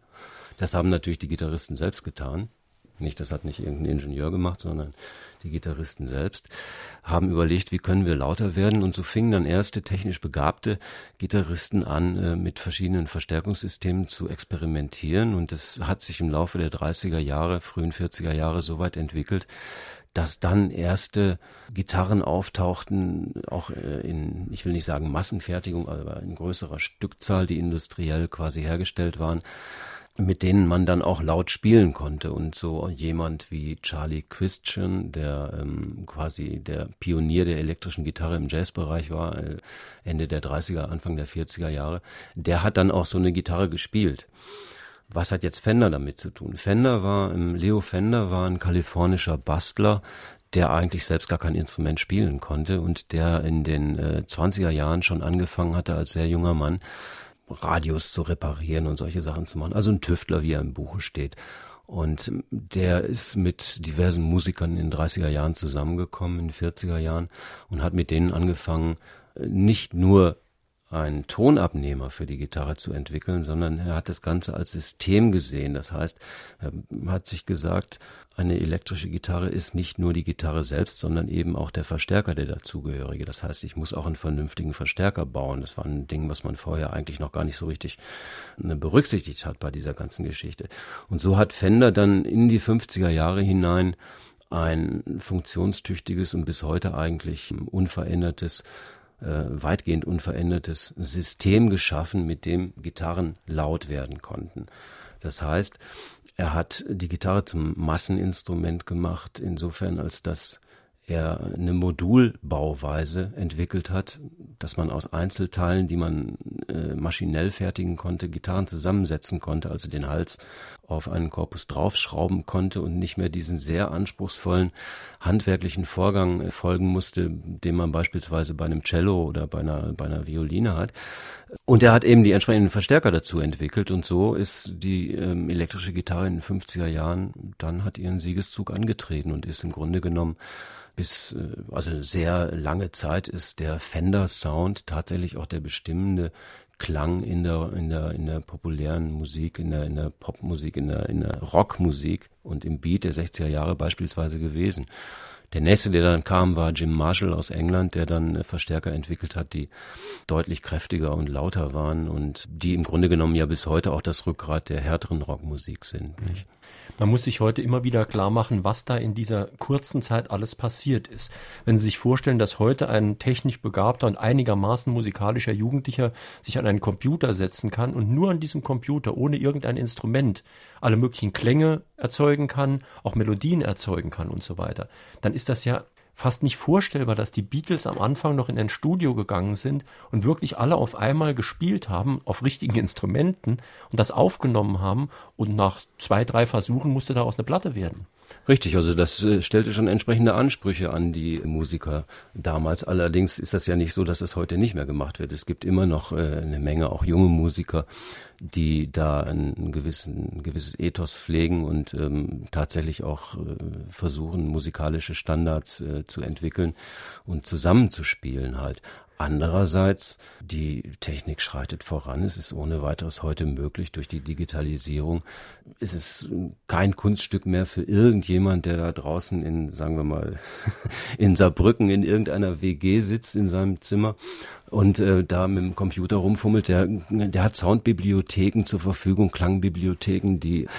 Das haben natürlich die Gitarristen selbst getan. Nicht, das hat nicht irgendein Ingenieur gemacht, sondern die Gitarristen selbst, haben überlegt, wie können wir lauter werden. Und so fingen dann erste technisch begabte Gitarristen an, äh, mit verschiedenen Verstärkungssystemen zu experimentieren. Und das hat sich im Laufe der 30er Jahre, frühen 40er Jahre so weit entwickelt, dass dann erste Gitarren auftauchten, auch äh, in, ich will nicht sagen Massenfertigung, aber in größerer Stückzahl, die industriell quasi hergestellt waren, mit denen man dann auch laut spielen konnte. Und so jemand wie Charlie Christian, der ähm, quasi der Pionier der elektrischen Gitarre im Jazzbereich war, äh, Ende der 30er, Anfang der 40er Jahre, der hat dann auch so eine Gitarre gespielt. Was hat jetzt Fender damit zu tun? Fender war, ähm, Leo Fender war ein kalifornischer Bastler, der eigentlich selbst gar kein Instrument spielen konnte und der in den äh, 20er Jahren schon angefangen hatte als sehr junger Mann Radios zu reparieren und solche Sachen zu machen. Also ein Tüftler, wie er im Buche steht. Und der ist mit diversen Musikern in den 30er Jahren zusammengekommen, in den 40er Jahren und hat mit denen angefangen, nicht nur einen Tonabnehmer für die Gitarre zu entwickeln, sondern er hat das Ganze als System gesehen. Das heißt, er hat sich gesagt, eine elektrische Gitarre ist nicht nur die Gitarre selbst, sondern eben auch der Verstärker, der dazugehörige. Das heißt, ich muss auch einen vernünftigen Verstärker bauen. Das war ein Ding, was man vorher eigentlich noch gar nicht so richtig ne, berücksichtigt hat bei dieser ganzen Geschichte. Und so hat Fender dann in die 50er Jahre hinein ein funktionstüchtiges und bis heute eigentlich unverändertes äh, weitgehend unverändertes System geschaffen, mit dem Gitarren laut werden konnten. Das heißt, er hat die Gitarre zum Masseninstrument gemacht, insofern als dass er eine Modulbauweise entwickelt hat, dass man aus Einzelteilen, die man äh, maschinell fertigen konnte, Gitarren zusammensetzen konnte, also den Hals auf einen Korpus draufschrauben konnte und nicht mehr diesen sehr anspruchsvollen handwerklichen Vorgang äh, folgen musste, den man beispielsweise bei einem Cello oder bei einer, bei einer Violine hat. Und er hat eben die entsprechenden Verstärker dazu entwickelt und so ist die ähm, elektrische Gitarre in den 50er Jahren dann hat ihren Siegeszug angetreten und ist im Grunde genommen bis äh, also sehr lange Zeit ist der Fender Sound tatsächlich auch der bestimmende Klang in der in der in der populären Musik, in der in der Popmusik, in der in der Rockmusik und im Beat der 60er Jahre beispielsweise gewesen. Der nächste, der dann kam, war Jim Marshall aus England, der dann Verstärker entwickelt hat, die deutlich kräftiger und lauter waren und die im Grunde genommen ja bis heute auch das Rückgrat der härteren Rockmusik sind. Nicht? Man muss sich heute immer wieder klar machen, was da in dieser kurzen Zeit alles passiert ist. Wenn Sie sich vorstellen, dass heute ein technisch begabter und einigermaßen musikalischer Jugendlicher sich an einen Computer setzen kann und nur an diesem Computer ohne irgendein Instrument alle möglichen Klänge erzeugen kann, auch Melodien erzeugen kann und so weiter, dann ist das ja fast nicht vorstellbar, dass die Beatles am Anfang noch in ein Studio gegangen sind und wirklich alle auf einmal gespielt haben, auf richtigen Instrumenten und das aufgenommen haben und nach zwei, drei Versuchen musste daraus eine Platte werden. Richtig, also das äh, stellte schon entsprechende Ansprüche an die Musiker damals. Allerdings ist das ja nicht so, dass es heute nicht mehr gemacht wird. Es gibt immer noch äh, eine Menge auch junge Musiker, die da einen gewissen, ein gewisses Ethos pflegen und ähm, tatsächlich auch äh, versuchen, musikalische Standards äh, zu entwickeln und zusammenzuspielen halt. Andererseits, die Technik schreitet voran. Es ist ohne weiteres heute möglich durch die Digitalisierung. Es ist kein Kunststück mehr für irgendjemand, der da draußen in, sagen wir mal, in Saarbrücken in irgendeiner WG sitzt in seinem Zimmer und äh, da mit dem Computer rumfummelt. Der, der hat Soundbibliotheken zur Verfügung, Klangbibliotheken, die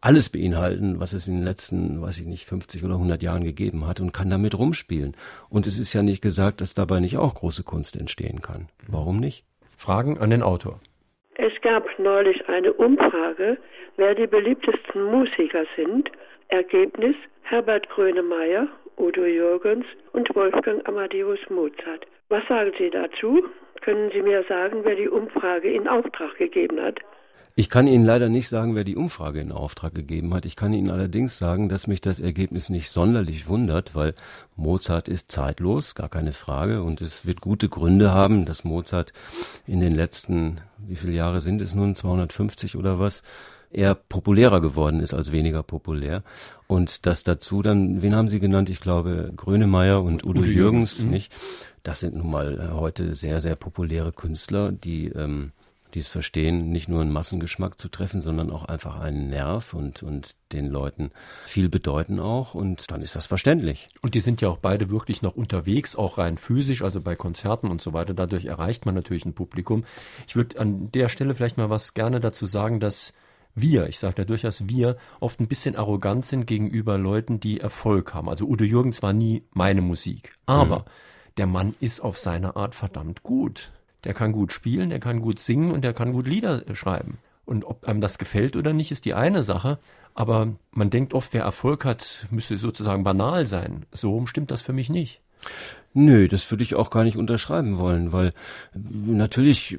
alles beinhalten, was es in den letzten, weiß ich nicht, 50 oder 100 Jahren gegeben hat und kann damit rumspielen. Und es ist ja nicht gesagt, dass dabei nicht auch große Kunst entstehen kann. Warum nicht? Fragen an den Autor. Es gab neulich eine Umfrage, wer die beliebtesten Musiker sind. Ergebnis Herbert Grönemeyer, Udo Jürgens und Wolfgang Amadeus Mozart. Was sagen Sie dazu? Können Sie mir sagen, wer die Umfrage in Auftrag gegeben hat? Ich kann Ihnen leider nicht sagen, wer die Umfrage in Auftrag gegeben hat. Ich kann Ihnen allerdings sagen, dass mich das Ergebnis nicht sonderlich wundert, weil Mozart ist zeitlos, gar keine Frage. Und es wird gute Gründe haben, dass Mozart in den letzten, wie viele Jahre sind es nun, 250 oder was, eher populärer geworden ist als weniger populär. Und dass dazu dann, wen haben Sie genannt? Ich glaube, Grönemeyer und Udo, Udo Jürgens, Jürgens mhm. nicht? Das sind nun mal äh, heute sehr, sehr populäre Künstler, die ähm, die es verstehen, nicht nur einen Massengeschmack zu treffen, sondern auch einfach einen Nerv und, und den Leuten viel bedeuten auch und dann ist das verständlich. Und die sind ja auch beide wirklich noch unterwegs, auch rein physisch, also bei Konzerten und so weiter. Dadurch erreicht man natürlich ein Publikum. Ich würde an der Stelle vielleicht mal was gerne dazu sagen, dass wir, ich sage da durchaus wir, oft ein bisschen arrogant sind gegenüber Leuten, die Erfolg haben. Also Udo Jürgens war nie meine Musik. Aber mhm. der Mann ist auf seine Art verdammt gut. Der kann gut spielen, der kann gut singen und der kann gut Lieder schreiben. Und ob einem das gefällt oder nicht, ist die eine Sache. Aber man denkt oft, wer Erfolg hat, müsse sozusagen banal sein. So stimmt das für mich nicht. Nö, das würde ich auch gar nicht unterschreiben wollen, weil natürlich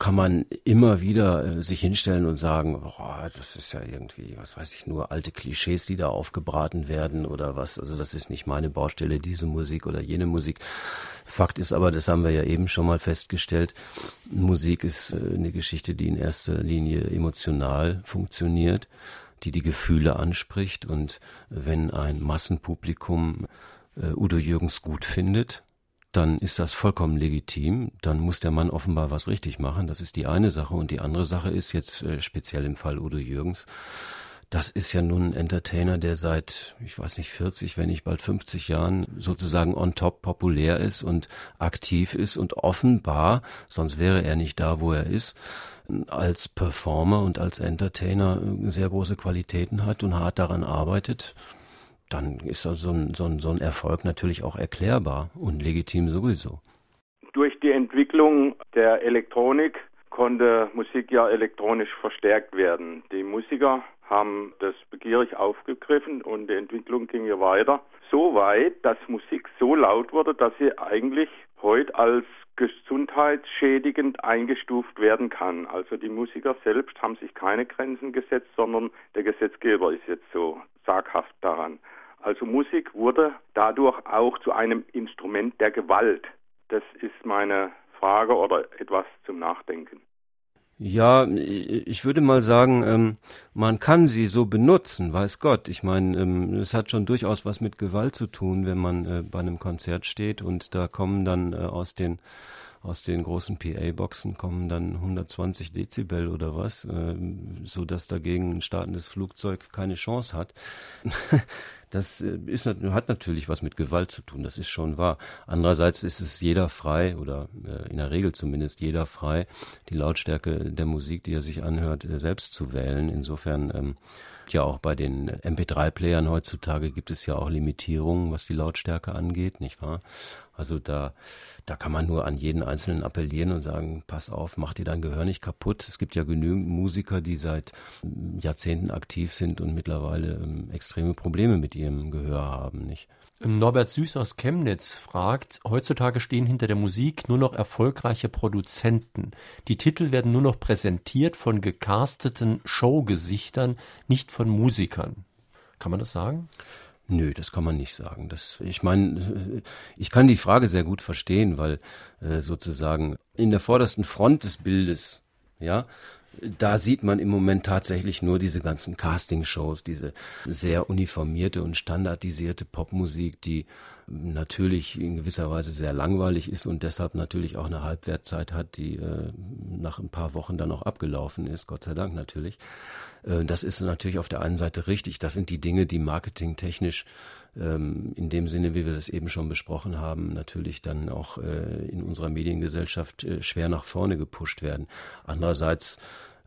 kann man immer wieder äh, sich hinstellen und sagen, oh, das ist ja irgendwie, was weiß ich, nur alte Klischees, die da aufgebraten werden oder was. Also das ist nicht meine Baustelle, diese Musik oder jene Musik. Fakt ist aber, das haben wir ja eben schon mal festgestellt, Musik ist äh, eine Geschichte, die in erster Linie emotional funktioniert, die die Gefühle anspricht und wenn ein Massenpublikum Udo Jürgens gut findet, dann ist das vollkommen legitim. Dann muss der Mann offenbar was richtig machen. Das ist die eine Sache. Und die andere Sache ist jetzt äh, speziell im Fall Udo Jürgens. Das ist ja nun ein Entertainer, der seit, ich weiß nicht, 40, wenn nicht bald 50 Jahren sozusagen on top populär ist und aktiv ist und offenbar, sonst wäre er nicht da, wo er ist, als Performer und als Entertainer äh, sehr große Qualitäten hat und hart daran arbeitet dann ist so ein, so, ein, so ein Erfolg natürlich auch erklärbar und legitim sowieso. Durch die Entwicklung der Elektronik konnte Musik ja elektronisch verstärkt werden. Die Musiker haben das begierig aufgegriffen und die Entwicklung ging ja weiter. So weit, dass Musik so laut wurde, dass sie eigentlich heute als gesundheitsschädigend eingestuft werden kann. Also die Musiker selbst haben sich keine Grenzen gesetzt, sondern der Gesetzgeber ist jetzt so zaghaft daran. Also Musik wurde dadurch auch zu einem Instrument der Gewalt. Das ist meine Frage oder etwas zum Nachdenken. Ja, ich würde mal sagen, ähm, man kann sie so benutzen, weiß Gott. Ich meine, ähm, es hat schon durchaus was mit Gewalt zu tun, wenn man äh, bei einem Konzert steht und da kommen dann äh, aus den aus den großen PA-Boxen kommen dann 120 Dezibel oder was, äh, so dass dagegen ein startendes Flugzeug keine Chance hat. das äh, ist, hat natürlich was mit Gewalt zu tun, das ist schon wahr. Andererseits ist es jeder frei, oder äh, in der Regel zumindest jeder frei, die Lautstärke der Musik, die er sich anhört, äh, selbst zu wählen. Insofern ähm, ja auch bei den MP3-Playern heutzutage gibt es ja auch Limitierungen, was die Lautstärke angeht, nicht wahr? Also da, da kann man nur an jeden Einzelnen appellieren und sagen, pass auf, mach dir dein Gehör nicht kaputt. Es gibt ja genügend Musiker, die seit hm, Jahrzehnten aktiv sind und mittlerweile ähm, extreme Probleme mit ihrem Gehör haben, nicht? Ähm, Norbert Süß aus Chemnitz fragt, heutzutage stehen hinter der Musik nur noch erfolgreiche Produzenten. Die Titel werden nur noch präsentiert von gecasteten Showgesichtern, nicht von Musikern. Kann man das sagen? Nö, das kann man nicht sagen. Das, ich meine, ich kann die Frage sehr gut verstehen, weil äh, sozusagen in der vordersten Front des Bildes, ja, da sieht man im Moment tatsächlich nur diese ganzen Castingshows, diese sehr uniformierte und standardisierte Popmusik, die natürlich in gewisser Weise sehr langweilig ist und deshalb natürlich auch eine Halbwertzeit hat, die äh, nach ein paar Wochen dann auch abgelaufen ist, Gott sei Dank natürlich. Äh, das ist natürlich auf der einen Seite richtig. Das sind die Dinge, die marketingtechnisch ähm, in dem Sinne, wie wir das eben schon besprochen haben, natürlich dann auch äh, in unserer Mediengesellschaft äh, schwer nach vorne gepusht werden. Andererseits,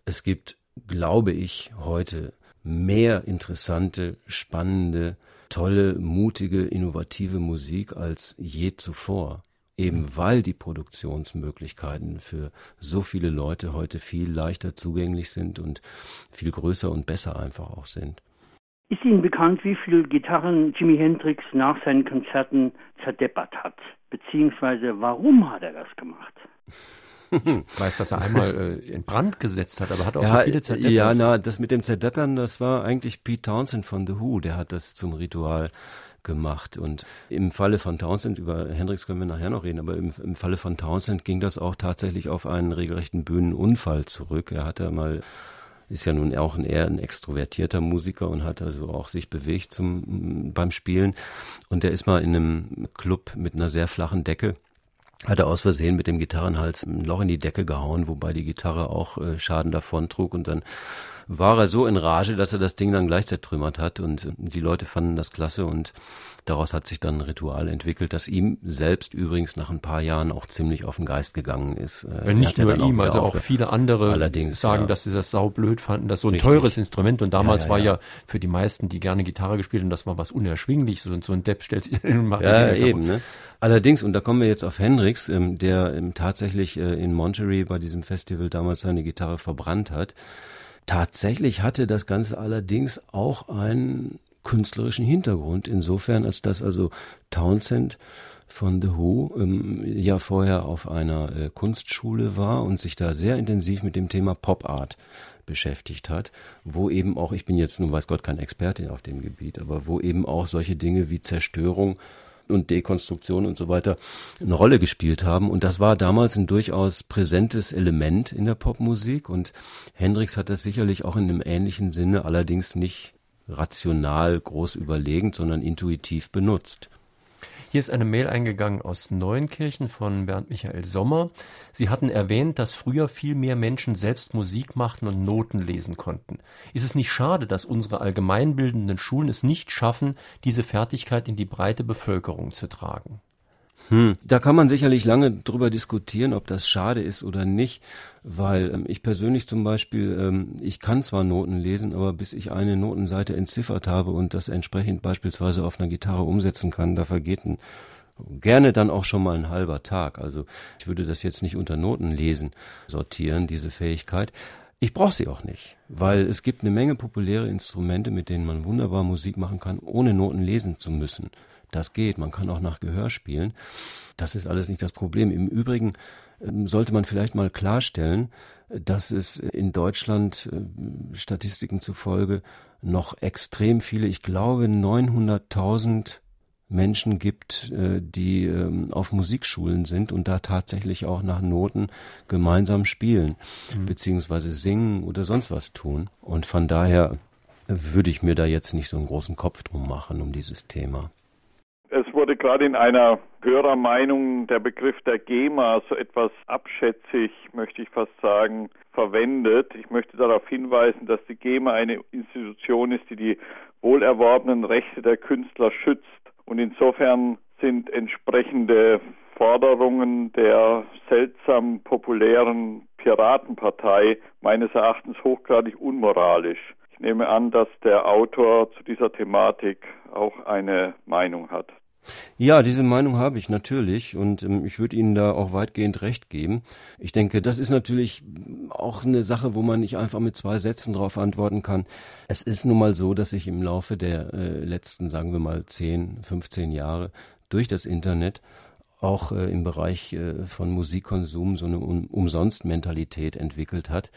es gibt, glaube ich, heute mehr interessante, spannende, tolle, mutige, innovative Musik als je zuvor. Eben mhm. weil die Produktionsmöglichkeiten für so viele Leute heute viel leichter zugänglich sind und viel größer und besser einfach auch sind. Ist Ihnen bekannt, wie viele Gitarren Jimi Hendrix nach seinen Konzerten zerdeppert hat? Beziehungsweise warum hat er das gemacht? Ich weiß, dass er einmal äh, in Brand gesetzt hat, aber hat auch ja, so viele zerdeppert. Ja, na, das mit dem Zerdeppern, das war eigentlich Pete Townsend von The Who, der hat das zum Ritual gemacht. Und im Falle von Townsend, über Hendrix können wir nachher noch reden, aber im, im Falle von Townsend ging das auch tatsächlich auf einen regelrechten Bühnenunfall zurück. Er hatte mal ist ja nun auch ein eher ein extrovertierter Musiker und hat also auch sich bewegt zum beim Spielen und der ist mal in einem Club mit einer sehr flachen Decke hat er aus Versehen mit dem Gitarrenhals ein Loch in die Decke gehauen, wobei die Gitarre auch äh, Schaden davontrug und dann war er so in Rage, dass er das Ding dann gleich zertrümmert hat und die Leute fanden das klasse und daraus hat sich dann ein Ritual entwickelt, das ihm selbst übrigens nach ein paar Jahren auch ziemlich auf den Geist gegangen ist. Äh, ja, nicht nur ihm, also auch viele andere Allerdings, sagen, ja. dass sie das saublöd fanden, das so ein Richtig. teures Instrument und damals Ja, war ja. für die meisten, die gerne Gitarre gespielt haben, das war was Unerschwingliches und so ein Depp stellt sich hin und macht Ja, eben. Ne? Allerdings, und da kommen wir jetzt auf Hendrix, ähm, der ähm, tatsächlich äh, in Monterey bei diesem Festival damals seine Gitarre verbrannt hat. Tatsächlich hatte das Ganze allerdings auch einen künstlerischen Hintergrund, insofern, als dass also Townsend von The Who ähm, ja vorher auf einer äh, Kunstschule war und sich da sehr intensiv mit dem Thema Pop Art beschäftigt hat, wo eben auch, ich bin jetzt nun weiß Gott kein Experte auf dem Gebiet, aber wo eben auch solche Dinge wie Zerstörung und Dekonstruktion und so weiter eine Rolle gespielt haben. Und das war damals ein durchaus präsentes Element in der Popmusik. Und Hendrix hat das sicherlich auch in einem ähnlichen Sinne, allerdings nicht rational groß überlegend, sondern intuitiv benutzt. Hier ist eine Mail eingegangen aus Neuenkirchen von Bernd Michael Sommer. Sie hatten erwähnt, dass früher viel mehr Menschen selbst Musik machten und Noten lesen konnten. Ist es nicht schade, dass unsere allgemeinbildenden Schulen es nicht schaffen, diese Fertigkeit in die breite Bevölkerung zu tragen? Hm. Da kann man sicherlich lange drüber diskutieren, ob das schade ist oder nicht, weil ähm, ich persönlich zum Beispiel, ähm, ich kann zwar Noten lesen, aber bis ich eine Notenseite entziffert habe und das entsprechend beispielsweise auf einer Gitarre umsetzen kann, da vergeht ein, gerne dann auch schon mal ein halber Tag. Also ich würde das jetzt nicht unter Notenlesen sortieren, diese Fähigkeit. Ich brauche sie auch nicht, weil es gibt eine Menge populäre Instrumente, mit denen man wunderbar Musik machen kann, ohne Noten lesen zu müssen. Das geht, man kann auch nach Gehör spielen. Das ist alles nicht das Problem. Im Übrigen ähm, sollte man vielleicht mal klarstellen, dass es in Deutschland äh, Statistiken zufolge noch extrem viele, ich glaube 900.000 Menschen gibt, äh, die ähm, auf Musikschulen sind und da tatsächlich auch nach Noten gemeinsam spielen, beziehungsweise singen oder sonst was tun. Und von daher würde ich mir da jetzt nicht so einen großen Kopf drum machen um dieses Thema. Wurde gerade in einer Hörermeinung der Begriff der GEMA so etwas abschätzig, möchte ich fast sagen, verwendet. Ich möchte darauf hinweisen, dass die GEMA eine Institution ist, die die wohlerworbenen Rechte der Künstler schützt. Und insofern sind entsprechende Forderungen der seltsam populären Piratenpartei meines Erachtens hochgradig unmoralisch. Ich nehme an, dass der Autor zu dieser Thematik auch eine Meinung hat. Ja, diese Meinung habe ich natürlich und ähm, ich würde Ihnen da auch weitgehend recht geben. Ich denke, das ist natürlich auch eine Sache, wo man nicht einfach mit zwei Sätzen darauf antworten kann. Es ist nun mal so, dass sich im Laufe der äh, letzten, sagen wir mal, 10, 15 Jahre durch das Internet auch äh, im Bereich äh, von Musikkonsum so eine um Umsonst-Mentalität entwickelt hat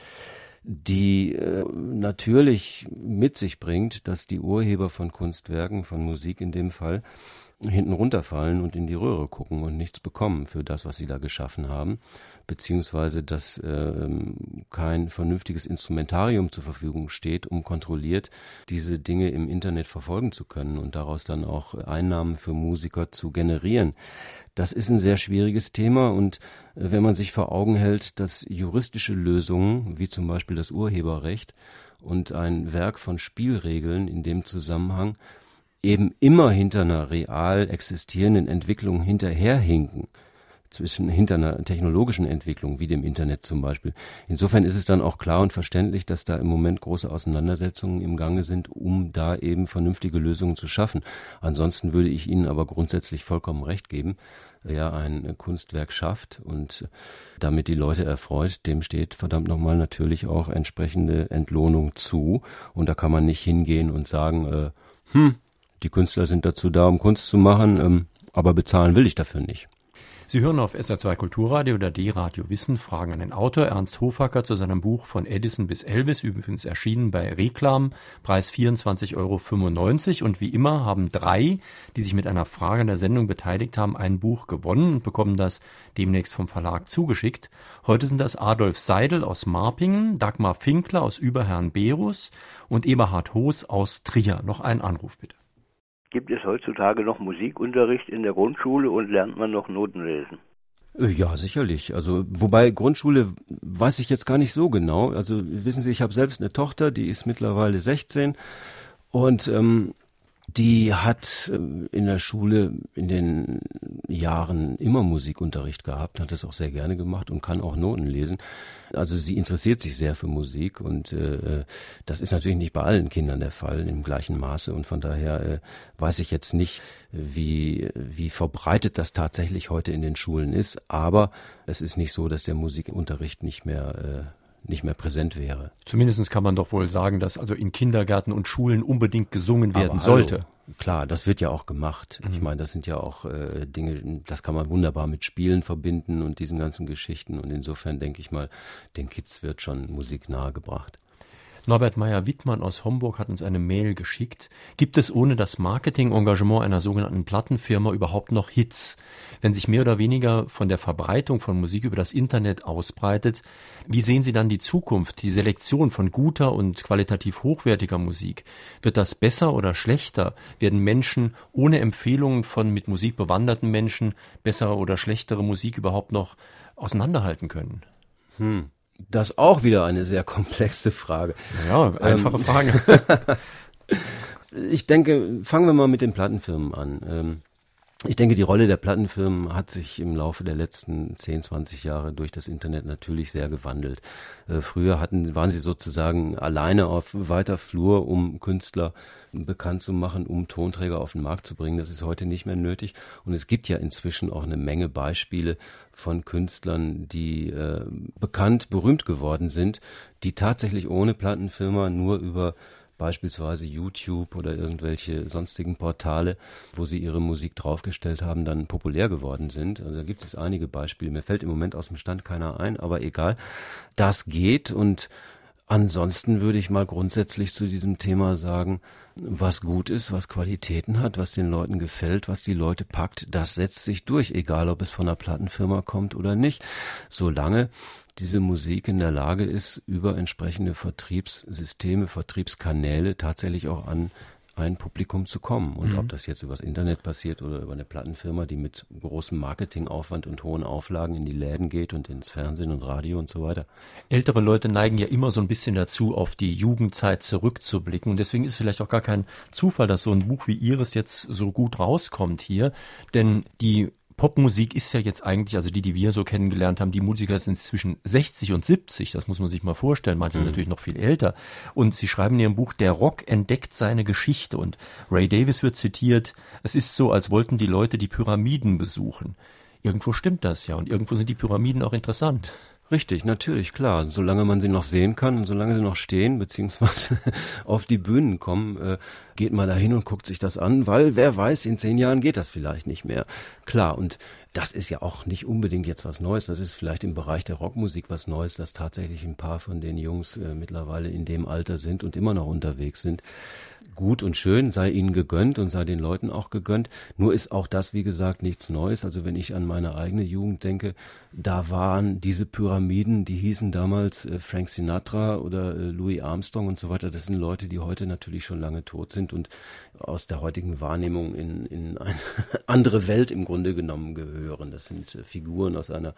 die äh, natürlich mit sich bringt, dass die Urheber von Kunstwerken, von Musik in dem Fall, hinten runterfallen und in die Röhre gucken und nichts bekommen für das, was sie da geschaffen haben, beziehungsweise dass ähm, kein vernünftiges Instrumentarium zur Verfügung steht, um kontrolliert diese Dinge im Internet verfolgen zu können und daraus dann auch Einnahmen für Musiker zu generieren. Das ist ein sehr schwieriges Thema und äh, wenn man sich vor Augen hält, dass juristische Lösungen, wie zum Beispiel das Urheberrecht und ein Werk von Spielregeln in dem Zusammenhang eben immer hinter einer real existierenden Entwicklung hinterherhinken, zwischen hinter einer technologischen Entwicklung wie dem Internet zum Beispiel. Insofern ist es dann auch klar und verständlich, dass da im Moment große Auseinandersetzungen im Gange sind, um da eben vernünftige Lösungen zu schaffen. Ansonsten würde ich Ihnen aber grundsätzlich vollkommen recht geben. Wer ein Kunstwerk schafft und damit die Leute erfreut, dem steht verdammt nochmal natürlich auch entsprechende Entlohnung zu. Und da kann man nicht hingehen und sagen, äh, hm, die Künstler sind dazu da, um Kunst zu machen, ähm, aber bezahlen will ich dafür nicht. Sie hören auf SR2 Kulturradio oder D-Radio Wissen Fragen an den Autor Ernst Hofacker zu seinem Buch von Edison bis Elvis, übrigens erschienen bei Reklam, Preis 24,95 Euro. Und wie immer haben drei, die sich mit einer Frage in der Sendung beteiligt haben, ein Buch gewonnen und bekommen das demnächst vom Verlag zugeschickt. Heute sind das Adolf Seidel aus Marpingen, Dagmar Finkler aus Überherrn-Berus und Eberhard Hoos aus Trier. Noch ein Anruf bitte. Gibt es heutzutage noch Musikunterricht in der Grundschule und lernt man noch Noten lesen? Äh, ja, sicherlich. Also, wobei Grundschule weiß ich jetzt gar nicht so genau. Also, wissen Sie, ich habe selbst eine Tochter, die ist mittlerweile 16 und ähm, die hat ähm, in der Schule in den Jahren immer Musikunterricht gehabt, hat es auch sehr gerne gemacht und kann auch Noten lesen. Also sie interessiert sich sehr für Musik und äh, das ist natürlich nicht bei allen Kindern der Fall im gleichen Maße und von daher äh, weiß ich jetzt nicht, wie, wie verbreitet das tatsächlich heute in den Schulen ist, aber es ist nicht so, dass der Musikunterricht nicht mehr äh, nicht mehr präsent wäre. Zumindest kann man doch wohl sagen, dass also in Kindergärten und Schulen unbedingt gesungen werden Aber sollte. Hallo, klar, das wird ja auch gemacht. Mhm. Ich meine, das sind ja auch äh, Dinge, das kann man wunderbar mit Spielen verbinden und diesen ganzen Geschichten. Und insofern denke ich mal, den Kids wird schon Musik nahegebracht. Norbert Meyer-Wittmann aus Homburg hat uns eine Mail geschickt. Gibt es ohne das Marketingengagement einer sogenannten Plattenfirma überhaupt noch Hits? Wenn sich mehr oder weniger von der Verbreitung von Musik über das Internet ausbreitet, wie sehen Sie dann die Zukunft, die Selektion von guter und qualitativ hochwertiger Musik? Wird das besser oder schlechter? Werden Menschen ohne Empfehlungen von mit Musik bewanderten Menschen bessere oder schlechtere Musik überhaupt noch auseinanderhalten können? Hm. Das auch wieder eine sehr komplexe Frage. Ja, einfache ähm, Frage. ich denke, fangen wir mal mit den Plattenfirmen an. Ähm, ich denke, die Rolle der Plattenfirmen hat sich im Laufe der letzten 10, 20 Jahre durch das Internet natürlich sehr gewandelt. Äh, früher hatten, waren sie sozusagen alleine auf weiter Flur, um Künstler bekannt zu machen, um Tonträger auf den Markt zu bringen. Das ist heute nicht mehr nötig. Und es gibt ja inzwischen auch eine Menge Beispiele von Künstlern, die äh, bekannt, berühmt geworden sind, die tatsächlich ohne Plattenfirma nur über beispielsweise YouTube oder irgendwelche sonstigen Portale, wo sie ihre Musik draufgestellt haben, dann populär geworden sind. Also da gibt es einige Beispiele. Mir fällt im Moment aus dem Stand keiner ein, aber egal. Das geht und Ansonsten würde ich mal grundsätzlich zu diesem Thema sagen, was gut ist, was Qualitäten hat, was den Leuten gefällt, was die Leute packt, das setzt sich durch, egal ob es von einer Plattenfirma kommt oder nicht. Solange diese Musik in der Lage ist, über entsprechende Vertriebssysteme, Vertriebskanäle tatsächlich auch an ein Publikum zu kommen. Und mhm. ob das jetzt übers Internet passiert oder über eine Plattenfirma, die mit großem Marketingaufwand und hohen Auflagen in die Läden geht und ins Fernsehen und Radio und so weiter. Ältere Leute neigen ja immer so ein bisschen dazu, auf die Jugendzeit zurückzublicken. Und deswegen ist vielleicht auch gar kein Zufall, dass so ein Buch wie Ihres jetzt so gut rauskommt hier. Denn die Popmusik ist ja jetzt eigentlich, also die, die wir so kennengelernt haben, die Musiker sind zwischen 60 und 70, das muss man sich mal vorstellen, manche mhm. sind natürlich noch viel älter. Und sie schreiben in ihrem Buch, der Rock entdeckt seine Geschichte. Und Ray Davis wird zitiert, es ist so, als wollten die Leute die Pyramiden besuchen. Irgendwo stimmt das ja und irgendwo sind die Pyramiden auch interessant. Richtig, natürlich, klar. Solange man sie noch sehen kann und solange sie noch stehen, beziehungsweise auf die Bühnen kommen, äh, geht man da hin und guckt sich das an, weil wer weiß, in zehn Jahren geht das vielleicht nicht mehr. Klar, und das ist ja auch nicht unbedingt jetzt was Neues. Das ist vielleicht im Bereich der Rockmusik was Neues, dass tatsächlich ein paar von den Jungs äh, mittlerweile in dem Alter sind und immer noch unterwegs sind gut und schön, sei ihnen gegönnt und sei den Leuten auch gegönnt. Nur ist auch das, wie gesagt, nichts Neues. Also wenn ich an meine eigene Jugend denke, da waren diese Pyramiden, die hießen damals äh, Frank Sinatra oder äh, Louis Armstrong und so weiter. Das sind Leute, die heute natürlich schon lange tot sind und aus der heutigen Wahrnehmung in, in eine andere Welt im Grunde genommen gehören. Das sind äh, Figuren aus einer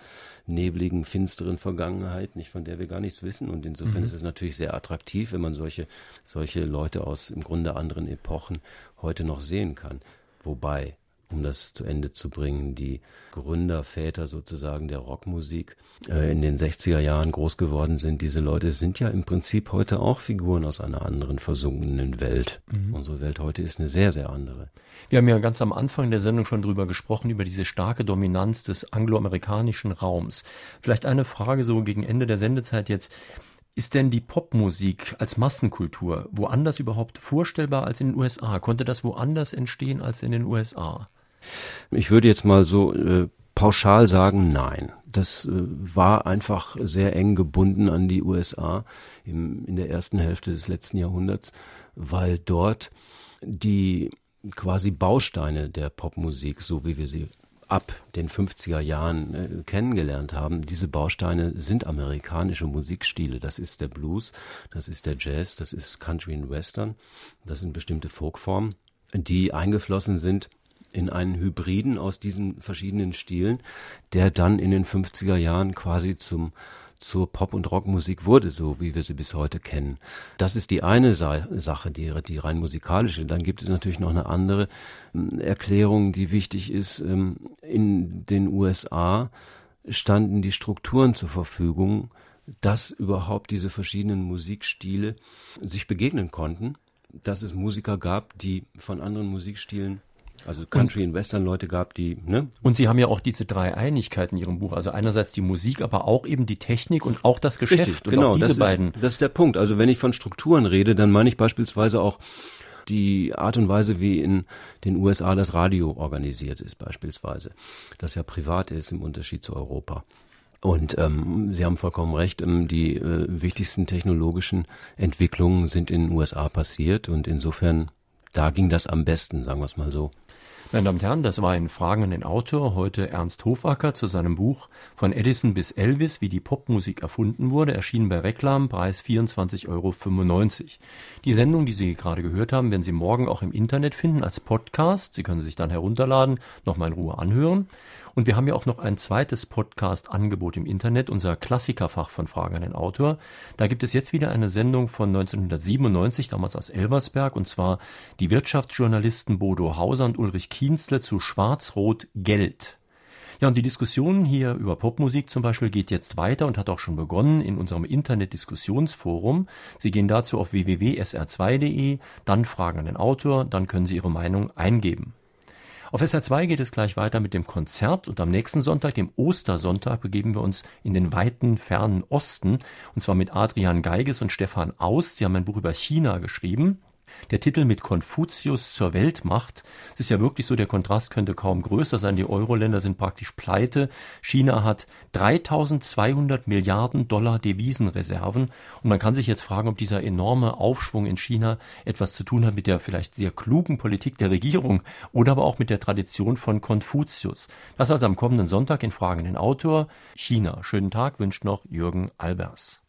nebligen, finsteren Vergangenheit, nicht von der wir gar nichts wissen. Und insofern mhm. ist es natürlich sehr attraktiv, wenn man solche, solche Leute aus im Grunde anderen Epochen heute noch sehen kann. Wobei um das zu Ende zu bringen, die Gründerväter sozusagen der Rockmusik äh, in den 60er Jahren groß geworden sind. Diese Leute sind ja im Prinzip heute auch Figuren aus einer anderen versunkenen Welt. Mhm. Unsere Welt heute ist eine sehr, sehr andere. Wir haben ja ganz am Anfang der Sendung schon drüber gesprochen, über diese starke Dominanz des angloamerikanischen Raums. Vielleicht eine Frage so gegen Ende der Sendezeit jetzt. Ist denn die Popmusik als Massenkultur woanders überhaupt vorstellbar als in den USA? Konnte das woanders entstehen als in den USA? Ich würde jetzt mal so äh, pauschal sagen, nein. Das äh, war einfach sehr eng gebunden an die USA im, in der ersten Hälfte des letzten Jahrhunderts, weil dort die quasi Bausteine der Popmusik, so wie wir sie ab den 50er Jahren äh, kennengelernt haben, diese Bausteine sind amerikanische Musikstile. Das ist der Blues, das ist der Jazz, das ist Country und Western, das sind bestimmte Folkformen, die eingeflossen sind in einen Hybriden aus diesen verschiedenen Stilen, der dann in den 50er Jahren quasi zum zur Pop- und Rockmusik wurde, so wie wir sie bis heute kennen. Das ist die eine Sa Sache, die, die rein musikalische. Dann gibt es natürlich noch eine andere hm, Erklärung, die wichtig ist. Ähm, in den USA standen die Strukturen zur Verfügung, dass überhaupt diese verschiedenen Musikstile sich begegnen konnten, dass es Musiker gab, die von anderen Musikstilen also Country- und Western-Leute gab, die, ne? Und Sie haben ja auch diese drei Einigkeiten in Ihrem Buch. Also einerseits die Musik, aber auch eben die Technik und auch das Geschäft. Richtig, und genau, auch diese das beiden. Ist, das ist der Punkt. Also wenn ich von Strukturen rede, dann meine ich beispielsweise auch die Art und Weise, wie in den USA das Radio organisiert ist, beispielsweise. Das ja privat ist im Unterschied zu Europa. Und ähm, Sie haben vollkommen recht, ähm, die äh, wichtigsten technologischen Entwicklungen sind in den USA passiert und insofern, da ging das am besten, sagen wir es mal so. Meine Damen und Herren, das war ein Fragen an den Autor, heute Ernst Hofacker zu seinem Buch Von Edison bis Elvis, wie die Popmusik erfunden wurde, erschienen bei Reklam, Preis 24,95 Euro. Die Sendung, die Sie gerade gehört haben, werden Sie morgen auch im Internet finden als Podcast. Sie können sich dann herunterladen, nochmal in Ruhe anhören. Und wir haben ja auch noch ein zweites Podcast-Angebot im Internet, unser Klassikerfach von Fragen an den Autor. Da gibt es jetzt wieder eine Sendung von 1997, damals aus Elversberg, und zwar die Wirtschaftsjournalisten Bodo Hauser und Ulrich Kienzle zu Schwarz-Rot-Geld. Ja, und die Diskussion hier über Popmusik zum Beispiel geht jetzt weiter und hat auch schon begonnen in unserem Internet-Diskussionsforum. Sie gehen dazu auf www.sr2.de, dann fragen an den Autor, dann können Sie Ihre Meinung eingeben. Auf SR2 geht es gleich weiter mit dem Konzert und am nächsten Sonntag, dem Ostersonntag, begeben wir uns in den weiten, fernen Osten und zwar mit Adrian Geiges und Stefan Aust. Sie haben ein Buch über China geschrieben. Der Titel mit Konfuzius zur Weltmacht. Es ist ja wirklich so, der Kontrast könnte kaum größer sein. Die Euro-Länder sind praktisch pleite. China hat 3200 Milliarden Dollar Devisenreserven. Und man kann sich jetzt fragen, ob dieser enorme Aufschwung in China etwas zu tun hat mit der vielleicht sehr klugen Politik der Regierung oder aber auch mit der Tradition von Konfuzius. Das also am kommenden Sonntag in Fragen den Autor. China. Schönen Tag wünscht noch Jürgen Albers.